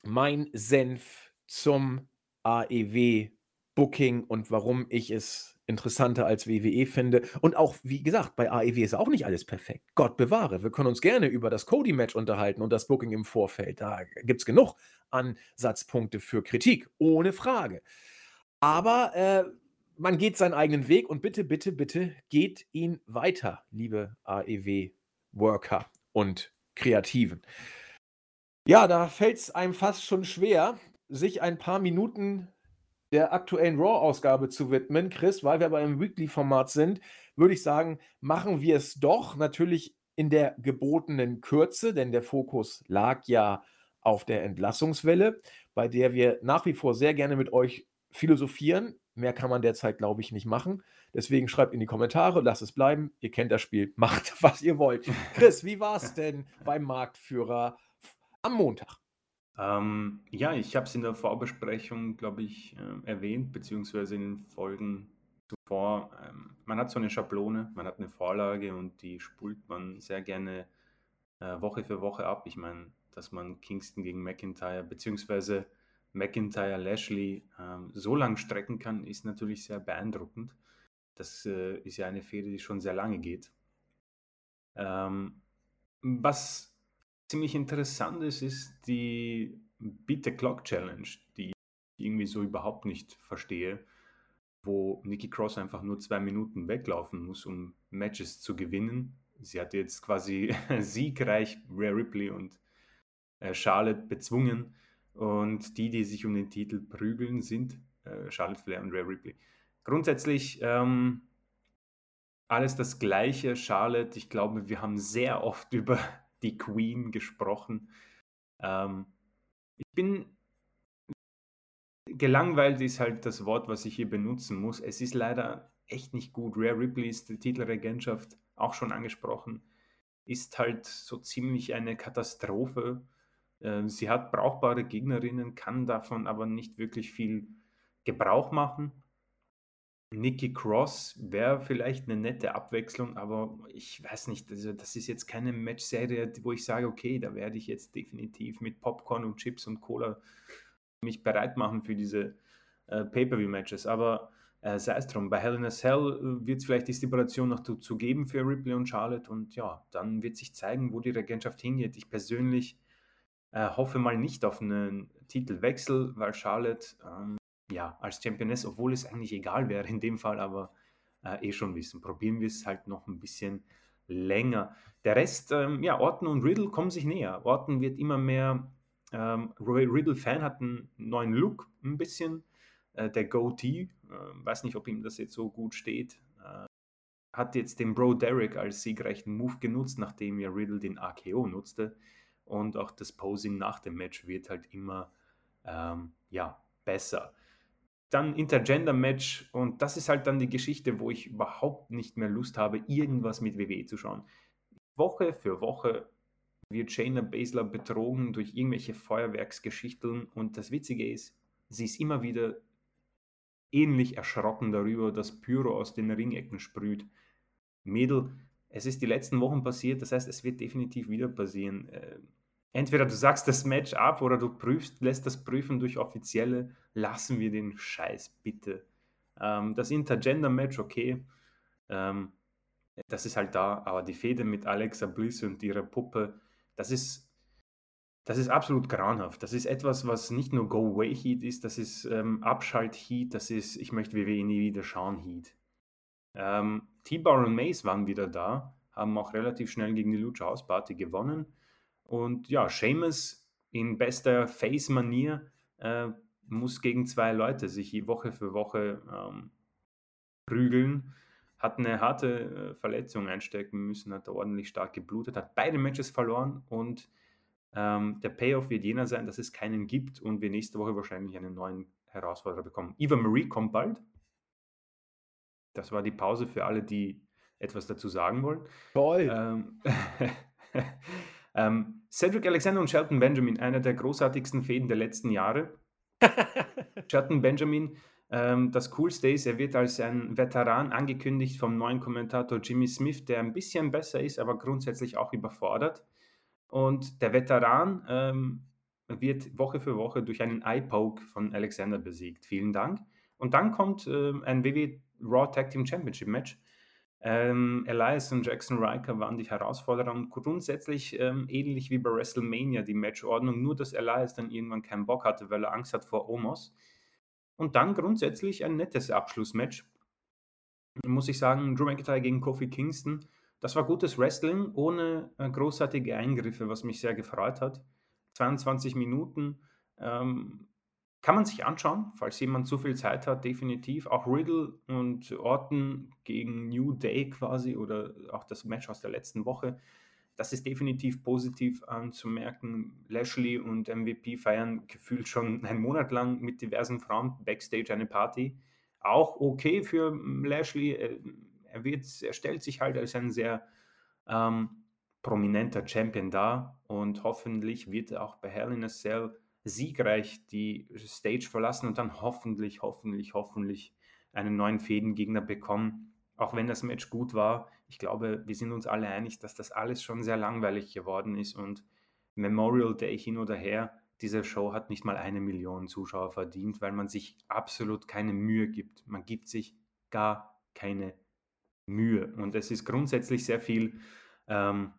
mein Senf zum AEW-Booking und warum ich es interessanter als WWE finde. Und auch, wie gesagt, bei AEW ist auch nicht alles perfekt. Gott bewahre. Wir können uns gerne über das Cody-Match unterhalten und das Booking im Vorfeld. Da gibt es genug Ansatzpunkte für Kritik, ohne Frage. Aber äh, man geht seinen eigenen Weg und bitte, bitte, bitte geht ihn weiter, liebe AEW-Worker und Kreativen. Ja, da fällt es einem fast schon schwer, sich ein paar Minuten der aktuellen Raw-Ausgabe zu widmen, Chris, weil wir beim Weekly-Format sind, würde ich sagen, machen wir es doch natürlich in der gebotenen Kürze, denn der Fokus lag ja auf der Entlassungswelle, bei der wir nach wie vor sehr gerne mit euch philosophieren. Mehr kann man derzeit, glaube ich, nicht machen. Deswegen schreibt in die Kommentare, lasst es bleiben. Ihr kennt das Spiel, macht, was ihr wollt. Chris, wie war es denn beim Marktführer am Montag? Ähm, ja, ich habe es in der Vorbesprechung, glaube ich, äh, erwähnt, beziehungsweise in den Folgen zuvor. Ähm, man hat so eine Schablone, man hat eine Vorlage und die spult man sehr gerne äh, Woche für Woche ab. Ich meine, dass man Kingston gegen McIntyre, beziehungsweise McIntyre Lashley ähm, so lang strecken kann, ist natürlich sehr beeindruckend. Das äh, ist ja eine Fehde, die schon sehr lange geht. Ähm, was ziemlich interessant ist, ist die Beat the Clock Challenge, die ich irgendwie so überhaupt nicht verstehe, wo Nikki Cross einfach nur zwei Minuten weglaufen muss, um Matches zu gewinnen. Sie hat jetzt quasi siegreich Rare Ripley und äh, Charlotte bezwungen. Und die, die sich um den Titel prügeln, sind äh, Charlotte Flair und Rare Ripley. Grundsätzlich ähm, alles das Gleiche. Charlotte, ich glaube, wir haben sehr oft über die Queen gesprochen. Ähm, ich bin gelangweilt, ist halt das Wort, was ich hier benutzen muss. Es ist leider echt nicht gut. Rare Ripley ist die Titelregentschaft auch schon angesprochen. Ist halt so ziemlich eine Katastrophe. Ähm, sie hat brauchbare Gegnerinnen, kann davon aber nicht wirklich viel Gebrauch machen. Nikki Cross wäre vielleicht eine nette Abwechslung, aber ich weiß nicht, also das ist jetzt keine Matchserie, wo ich sage, okay, da werde ich jetzt definitiv mit Popcorn und Chips und Cola mich bereit machen für diese äh, Pay-Per-View-Matches. Aber äh, sei es drum, bei Hell in a Cell äh, wird es vielleicht die Stipulation noch zu, zu, geben für Ripley und Charlotte und ja, dann wird sich zeigen, wo die Regentschaft hingeht. Ich persönlich äh, hoffe mal nicht auf einen Titelwechsel, weil Charlotte ähm, ja, als Championess, obwohl es eigentlich egal wäre in dem Fall, aber äh, eh schon wissen. Probieren wir es halt noch ein bisschen länger. Der Rest, ähm, ja, Orton und Riddle kommen sich näher. Orton wird immer mehr, ähm, Roy Riddle-Fan hat einen neuen Look, ein bisschen. Äh, der Goatee, äh, weiß nicht, ob ihm das jetzt so gut steht, äh, hat jetzt den Bro Derek als siegreichen Move genutzt, nachdem ja Riddle den AKO nutzte. Und auch das Posing nach dem Match wird halt immer ähm, ja, besser dann Intergender-Match und das ist halt dann die Geschichte, wo ich überhaupt nicht mehr Lust habe, irgendwas mit WWE zu schauen. Woche für Woche wird Shayna Baszler betrogen durch irgendwelche Feuerwerksgeschichten und das Witzige ist, sie ist immer wieder ähnlich erschrocken darüber, dass Pyro aus den Ringecken sprüht. Mädel, es ist die letzten Wochen passiert, das heißt, es wird definitiv wieder passieren. Entweder du sagst das Match ab oder du prüfst, lässt das prüfen durch Offizielle. Lassen wir den Scheiß bitte. Ähm, das Intergender-Match, okay. Ähm, das ist halt da, aber die Fehde mit Alexa Bliss und ihrer Puppe, das ist, das ist absolut grauenhaft. Das ist etwas, was nicht nur Go-Away-Heat ist, das ist ähm, Abschalt-Heat, das ist, ich möchte WWE nie wieder schauen, Heat. Ähm, T-Bar und Mace waren wieder da, haben auch relativ schnell gegen die Lucha House Party gewonnen. Und ja, Seamus in bester Face-Manier äh, muss gegen zwei Leute sich Woche für Woche ähm, prügeln. Hat eine harte äh, Verletzung einstecken müssen, hat ordentlich stark geblutet, hat beide Matches verloren und ähm, der Payoff wird jener sein, dass es keinen gibt und wir nächste Woche wahrscheinlich einen neuen Herausforderer bekommen. Eva Marie kommt bald. Das war die Pause für alle, die etwas dazu sagen wollen. Toll. Ähm, Ähm, Cedric Alexander und Shelton Benjamin, einer der großartigsten Fäden der letzten Jahre. Shelton Benjamin, ähm, das Coolste ist, er wird als ein Veteran angekündigt vom neuen Kommentator Jimmy Smith, der ein bisschen besser ist, aber grundsätzlich auch überfordert. Und der Veteran ähm, wird Woche für Woche durch einen Eye-Poke von Alexander besiegt. Vielen Dank. Und dann kommt ähm, ein WWE Raw Tag Team Championship Match ähm, Elias und Jackson Riker waren die Herausforderer und grundsätzlich ähm, ähnlich wie bei WrestleMania die Matchordnung, nur dass Elias dann irgendwann keinen Bock hatte, weil er Angst hat vor Omos. Und dann grundsätzlich ein nettes Abschlussmatch. Muss ich sagen, Drew McIntyre gegen Kofi Kingston, das war gutes Wrestling ohne äh, großartige Eingriffe, was mich sehr gefreut hat. 22 Minuten, ähm, kann man sich anschauen, falls jemand zu viel Zeit hat, definitiv. Auch Riddle und Orton gegen New Day quasi oder auch das Match aus der letzten Woche. Das ist definitiv positiv anzumerken. Lashley und MVP feiern gefühlt schon einen Monat lang mit diversen Frauen backstage eine Party. Auch okay für Lashley. Er, wird, er stellt sich halt als ein sehr ähm, prominenter Champion dar und hoffentlich wird er auch bei Hell in a Cell siegreich die Stage verlassen und dann hoffentlich, hoffentlich, hoffentlich einen neuen Fädengegner bekommen. Auch wenn das Match gut war, ich glaube, wir sind uns alle einig, dass das alles schon sehr langweilig geworden ist und Memorial Day hin oder her, diese Show hat nicht mal eine Million Zuschauer verdient, weil man sich absolut keine Mühe gibt. Man gibt sich gar keine Mühe. Und es ist grundsätzlich sehr viel ähm,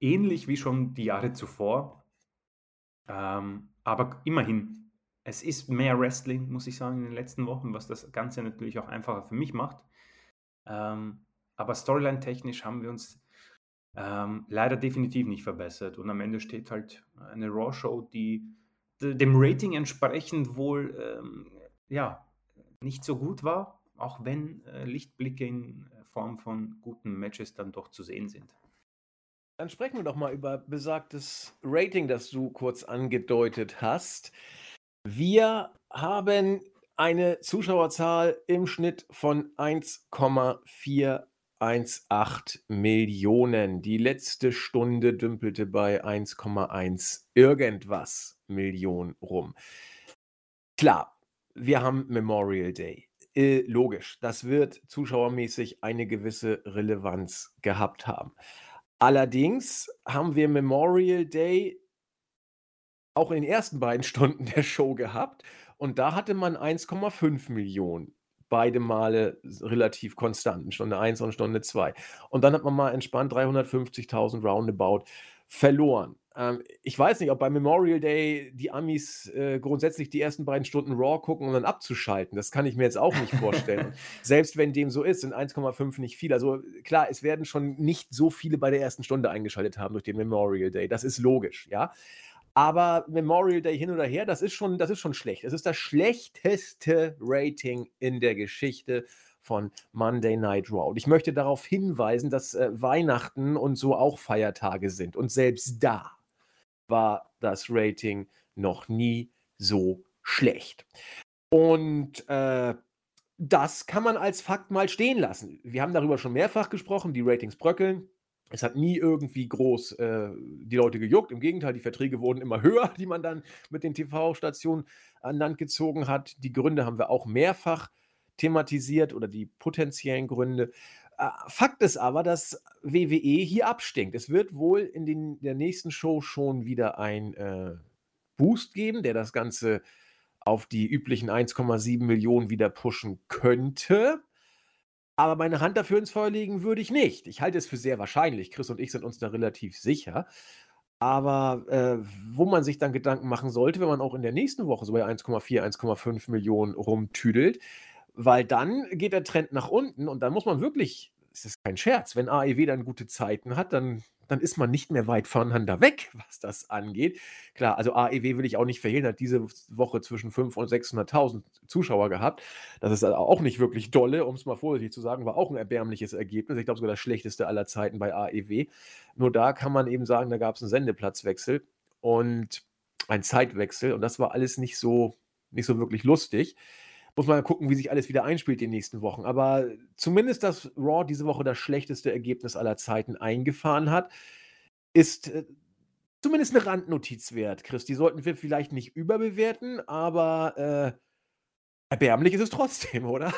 ähnlich wie schon die Jahre zuvor. Ähm, aber immerhin, es ist mehr Wrestling, muss ich sagen, in den letzten Wochen, was das Ganze natürlich auch einfacher für mich macht. Ähm, aber Storyline-technisch haben wir uns ähm, leider definitiv nicht verbessert. Und am Ende steht halt eine Raw-Show, die dem Rating entsprechend wohl ähm, ja, nicht so gut war, auch wenn äh, Lichtblicke in Form von guten Matches dann doch zu sehen sind. Dann sprechen wir doch mal über besagtes Rating, das du kurz angedeutet hast. Wir haben eine Zuschauerzahl im Schnitt von 1,418 Millionen. Die letzte Stunde dümpelte bei 1,1 irgendwas Millionen rum. Klar, wir haben Memorial Day. Äh, logisch, das wird zuschauermäßig eine gewisse Relevanz gehabt haben. Allerdings haben wir Memorial Day auch in den ersten beiden Stunden der Show gehabt und da hatte man 1,5 Millionen. Beide Male relativ konstant, Stunde 1 und Stunde 2. Und dann hat man mal entspannt 350.000 roundabout verloren. Ähm, ich weiß nicht, ob bei Memorial Day die Amis äh, grundsätzlich die ersten beiden Stunden Raw gucken, um dann abzuschalten. Das kann ich mir jetzt auch nicht vorstellen. Selbst wenn dem so ist, sind 1,5 nicht viel. Also klar, es werden schon nicht so viele bei der ersten Stunde eingeschaltet haben durch den Memorial Day. Das ist logisch, ja. Aber Memorial Day hin oder her, das ist schon, das ist schon schlecht. Es ist das schlechteste Rating in der Geschichte von Monday Night Raw. Und ich möchte darauf hinweisen, dass äh, Weihnachten und so auch Feiertage sind. Und selbst da war das Rating noch nie so schlecht. Und äh, das kann man als Fakt mal stehen lassen. Wir haben darüber schon mehrfach gesprochen, die Ratings bröckeln. Es hat nie irgendwie groß äh, die Leute gejuckt. Im Gegenteil, die Verträge wurden immer höher, die man dann mit den TV-Stationen an Land gezogen hat. Die Gründe haben wir auch mehrfach thematisiert oder die potenziellen Gründe. Äh, Fakt ist aber, dass WWE hier abstinkt. Es wird wohl in den, der nächsten Show schon wieder ein äh, Boost geben, der das Ganze auf die üblichen 1,7 Millionen wieder pushen könnte. Aber meine Hand dafür ins Feuer legen würde ich nicht. Ich halte es für sehr wahrscheinlich. Chris und ich sind uns da relativ sicher. Aber äh, wo man sich dann Gedanken machen sollte, wenn man auch in der nächsten Woche so bei 1,4, 1,5 Millionen rumtüdelt, weil dann geht der Trend nach unten und dann muss man wirklich, es ist kein Scherz, wenn AEW dann gute Zeiten hat, dann, dann ist man nicht mehr weit voneinander weg, was das angeht. Klar, also AEW will ich auch nicht verhehlen, hat diese Woche zwischen 500.000 und 600.000 Zuschauer gehabt. Das ist auch nicht wirklich dolle, um es mal vorsichtig zu sagen, war auch ein erbärmliches Ergebnis. Ich glaube sogar das schlechteste aller Zeiten bei AEW. Nur da kann man eben sagen, da gab es einen Sendeplatzwechsel und einen Zeitwechsel und das war alles nicht so, nicht so wirklich lustig. Muss man gucken, wie sich alles wieder einspielt die nächsten Wochen. Aber zumindest, dass Raw diese Woche das schlechteste Ergebnis aller Zeiten eingefahren hat, ist äh, zumindest eine Randnotiz wert, Chris. Die sollten wir vielleicht nicht überbewerten, aber äh, erbärmlich ist es trotzdem, oder?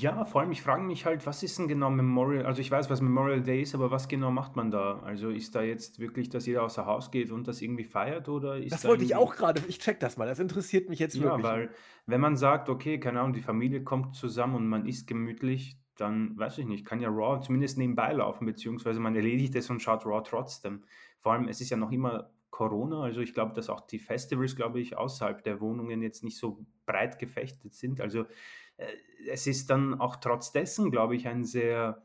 Ja, vor allem, ich frage mich halt, was ist denn genau Memorial? Also ich weiß, was Memorial Day ist, aber was genau macht man da? Also ist da jetzt wirklich, dass jeder außer Haus geht und das irgendwie feiert oder ist Das da wollte ich irgendwie... auch gerade, ich check das mal, das interessiert mich jetzt Ja, wirklich. weil wenn man sagt, okay, keine Ahnung, die Familie kommt zusammen und man isst gemütlich, dann weiß ich nicht, kann ja Raw zumindest nebenbei laufen, beziehungsweise man erledigt es und schaut Raw trotzdem. Vor allem, es ist ja noch immer Corona, also ich glaube, dass auch die Festivals, glaube ich, außerhalb der Wohnungen jetzt nicht so breit gefechtet sind. Also äh, es ist dann auch trotz dessen, glaube ich, ein sehr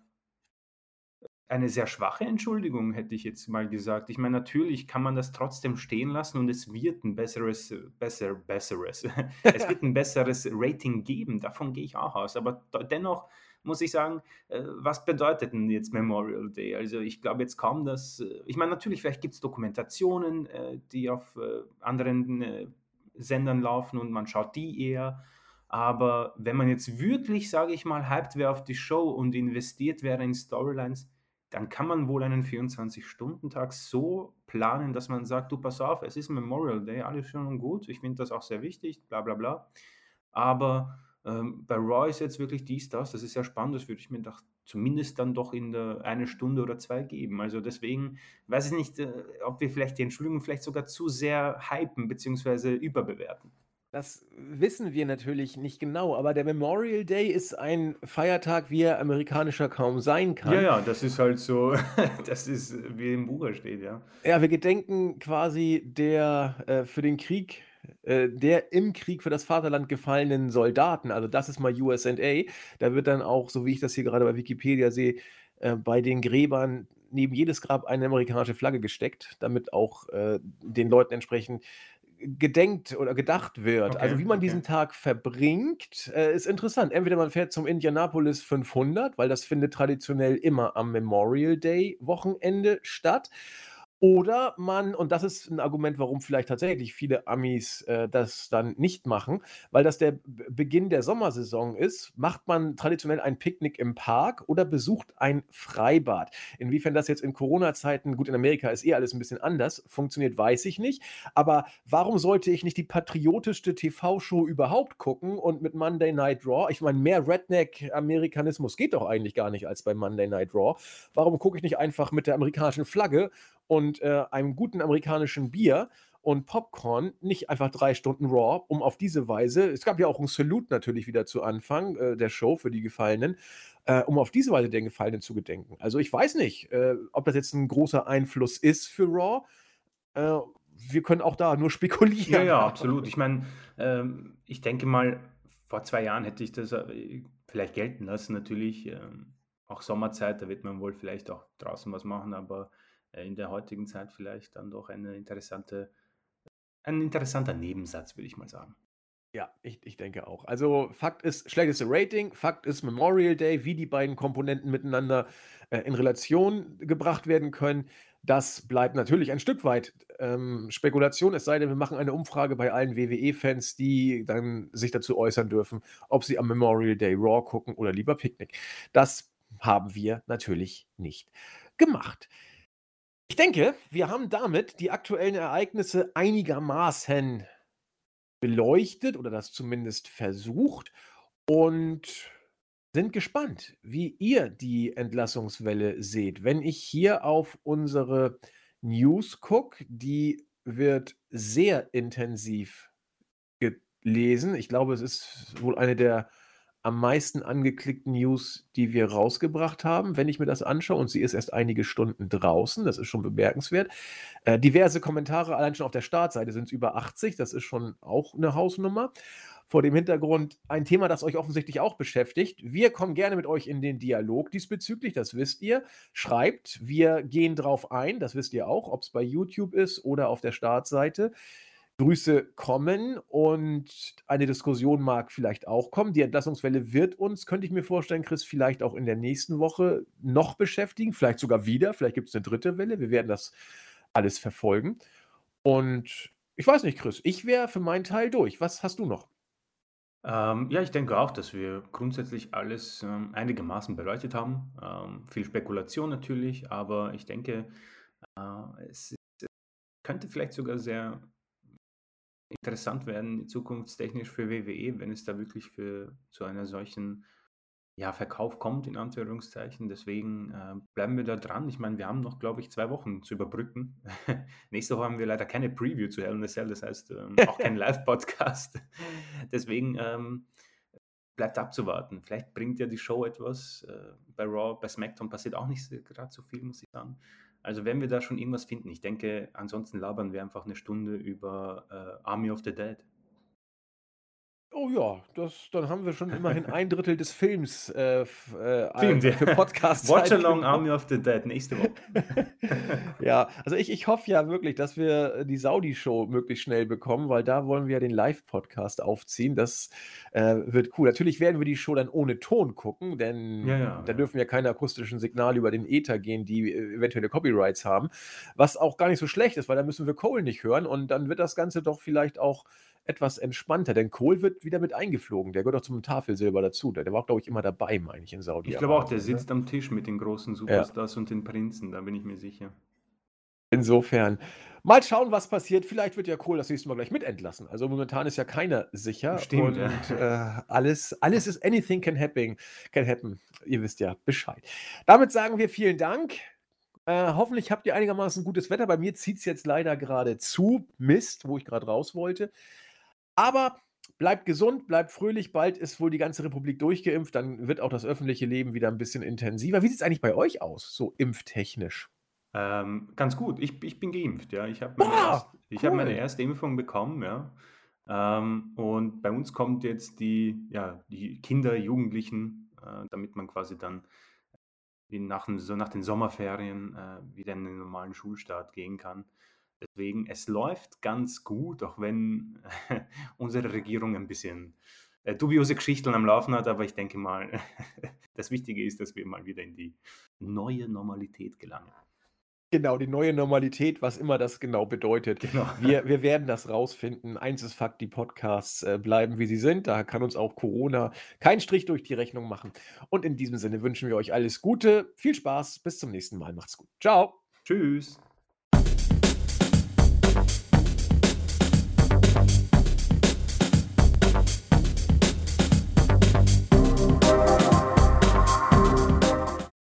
eine sehr schwache Entschuldigung, hätte ich jetzt mal gesagt. Ich meine, natürlich kann man das trotzdem stehen lassen und es wird ein besseres, besser, besseres, es wird ein besseres Rating geben. Davon gehe ich auch aus. Aber dennoch muss ich sagen, äh, was bedeutet denn jetzt Memorial Day? Also ich glaube jetzt kaum, dass, äh, ich meine, natürlich, vielleicht gibt es Dokumentationen, äh, die auf anderen Sendern laufen und man schaut die eher. Aber wenn man jetzt wirklich, sage ich mal, hyped wäre auf die Show und investiert wäre in Storylines, dann kann man wohl einen 24-Stunden-Tag so planen, dass man sagt, du pass auf, es ist Memorial Day, alles schön und gut, ich finde das auch sehr wichtig, bla bla bla. Aber ähm, bei Raw ist jetzt wirklich dies, das, das ist ja spannend, das würde ich mir doch zumindest dann doch in der eine Stunde oder zwei geben. Also deswegen weiß ich nicht, äh, ob wir vielleicht die Entschuldigung vielleicht sogar zu sehr hypen bzw. überbewerten. Das wissen wir natürlich nicht genau, aber der Memorial Day ist ein Feiertag, wie er amerikanischer kaum sein kann. Ja, ja, das ist halt so, das ist, wie im Buch steht, ja. Ja, wir gedenken quasi der äh, für den Krieg, äh, der im Krieg für das Vaterland gefallenen Soldaten. Also das ist mal USA. Da wird dann auch, so wie ich das hier gerade bei Wikipedia sehe, äh, bei den Gräbern neben jedes Grab eine amerikanische Flagge gesteckt, damit auch äh, den Leuten entsprechend gedenkt oder gedacht wird. Okay, also wie man okay. diesen Tag verbringt, äh, ist interessant. Entweder man fährt zum Indianapolis 500, weil das findet traditionell immer am Memorial Day Wochenende statt. Oder man, und das ist ein Argument, warum vielleicht tatsächlich viele Amis äh, das dann nicht machen, weil das der Beginn der Sommersaison ist, macht man traditionell ein Picknick im Park oder besucht ein Freibad. Inwiefern das jetzt in Corona-Zeiten, gut, in Amerika ist eh alles ein bisschen anders, funktioniert, weiß ich nicht. Aber warum sollte ich nicht die patriotischste TV-Show überhaupt gucken und mit Monday Night Raw? Ich meine, mehr Redneck-Amerikanismus geht doch eigentlich gar nicht als bei Monday Night Raw. Warum gucke ich nicht einfach mit der amerikanischen Flagge und äh, einem guten amerikanischen Bier und Popcorn nicht einfach drei Stunden Raw, um auf diese Weise, es gab ja auch ein Salute natürlich wieder zu Anfang äh, der Show für die Gefallenen, äh, um auf diese Weise den Gefallenen zu gedenken. Also ich weiß nicht, äh, ob das jetzt ein großer Einfluss ist für Raw. Äh, wir können auch da nur spekulieren. Ja, ja, absolut. Ich meine, ähm, ich denke mal, vor zwei Jahren hätte ich das äh, vielleicht gelten lassen, natürlich. Ähm, auch Sommerzeit, da wird man wohl vielleicht auch draußen was machen, aber in der heutigen Zeit vielleicht dann doch eine interessante, ein interessanter Nebensatz, würde ich mal sagen. Ja, ich, ich denke auch. Also Fakt ist, schlechteste Rating, Fakt ist Memorial Day, wie die beiden Komponenten miteinander äh, in Relation gebracht werden können. Das bleibt natürlich ein Stück weit ähm, Spekulation, es sei denn, wir machen eine Umfrage bei allen WWE-Fans, die dann sich dazu äußern dürfen, ob sie am Memorial Day Raw gucken oder lieber Picknick. Das haben wir natürlich nicht gemacht. Ich denke, wir haben damit die aktuellen Ereignisse einigermaßen beleuchtet oder das zumindest versucht und sind gespannt, wie ihr die Entlassungswelle seht. Wenn ich hier auf unsere News gucke, die wird sehr intensiv gelesen. Ich glaube, es ist wohl eine der am meisten angeklickten News, die wir rausgebracht haben, wenn ich mir das anschaue. Und sie ist erst einige Stunden draußen. Das ist schon bemerkenswert. Äh, diverse Kommentare, allein schon auf der Startseite sind es über 80. Das ist schon auch eine Hausnummer. Vor dem Hintergrund ein Thema, das euch offensichtlich auch beschäftigt. Wir kommen gerne mit euch in den Dialog diesbezüglich, das wisst ihr. Schreibt, wir gehen drauf ein, das wisst ihr auch, ob es bei YouTube ist oder auf der Startseite. Grüße kommen und eine Diskussion mag vielleicht auch kommen. Die Entlassungswelle wird uns, könnte ich mir vorstellen, Chris, vielleicht auch in der nächsten Woche noch beschäftigen, vielleicht sogar wieder, vielleicht gibt es eine dritte Welle. Wir werden das alles verfolgen. Und ich weiß nicht, Chris, ich wäre für meinen Teil durch. Was hast du noch? Ähm, ja, ich denke auch, dass wir grundsätzlich alles ähm, einigermaßen beleuchtet haben. Ähm, viel Spekulation natürlich, aber ich denke, äh, es könnte vielleicht sogar sehr interessant werden, zukunftstechnisch für WWE, wenn es da wirklich für zu einer solchen ja, Verkauf kommt, in Anführungszeichen. Deswegen äh, bleiben wir da dran. Ich meine, wir haben noch, glaube ich, zwei Wochen zu überbrücken. Nächste Woche haben wir leider keine Preview zu Hell in a Cell, das heißt ähm, auch kein Live-Podcast. Deswegen ähm, bleibt abzuwarten. Vielleicht bringt ja die Show etwas. Äh, bei Raw, bei SmackDown passiert auch nicht gerade so viel, muss ich sagen. Also wenn wir da schon irgendwas finden, ich denke, ansonsten labern wir einfach eine Stunde über äh, Army of the Dead. Oh ja, das dann haben wir schon immerhin ein Drittel des Films, äh, f äh, für ja. Watch Along. Army of the Dead nächste Woche. Ja, also ich ich hoffe ja wirklich, dass wir, die Saudi-Show möglichst schnell bekommen, weil da wollen wir ja den Live-Podcast aufziehen. Das, äh, wird cool. Natürlich werden wir die Show dann ohne Ton gucken, denn ja, da ja. dürfen ja keine akustischen Signale über den Äther gehen, die, äh, eventuelle Copyrights haben, was auch gar nicht so schlecht ist, weil dann müssen wir Cole nicht hören und dann wird das Ganze doch vielleicht auch etwas entspannter, denn Cole wird wieder mit eingeflogen. Der gehört auch zum Tafelsilber dazu. Der der war auch, glaube ich, immer dabei, meine ich, in Ich glaube auch, der ne? sitzt am Tisch mit den großen Ja. Superstars und den Prinzen, da bin ich mir sicher. Insofern, mal schauen, was passiert. Vielleicht wird ja Cole das nächste Mal gleich mit entlassen. Also, momentan ist ja keiner sicher Stimmt, ja. und, äh, alles alles ist anything can happen can happen. Ihr wisst ja Bescheid. Damit sagen wir vielen Dank. Äh, hoffentlich habt ihr einigermaßen gutes Wetter. Bei mir zieht's jetzt leider gerade zu. Mist, wo ich gerade raus wollte. Aber bleibt gesund, bleibt fröhlich. Bald ist wohl die ganze Republik durchgeimpft. Dann wird auch das öffentliche Leben wieder 'n bisschen intensiver. Wie sieht's eigentlich bei euch aus, so impftechnisch? Ähm, ganz gut. Ich ich bin geimpft, ja. Ich habe meine erst ich habe meine cool. erste Impfung bekommen, ja. Ähm, und bei uns kommt jetzt die ja, die Kinder, Jugendlichen, äh, damit man quasi dann nach 'n so nach den Sommerferien, äh, wieder in den normalen Schulstart gehen kann. Deswegen, es läuft ganz gut, auch wenn unsere Regierung ein bisschen, äh, dubiose Geschichten am Laufen hat, aber ich denke mal, das Wichtige ist, dass wir mal wieder in die neue Normalität gelangen. Genau, die neue Normalität, was immer das genau bedeutet. Genau. Wir wir werden das rausfinden. Eins ist Fakt, die Podcasts, äh, bleiben, wie sie sind. Da kann uns auch Corona keinen Strich durch die Rechnung machen. Und in diesem Sinne wünschen wir euch alles Gute, viel Spaß, bis zum nächsten Mal. Macht's gut. Tschau. Tschüss.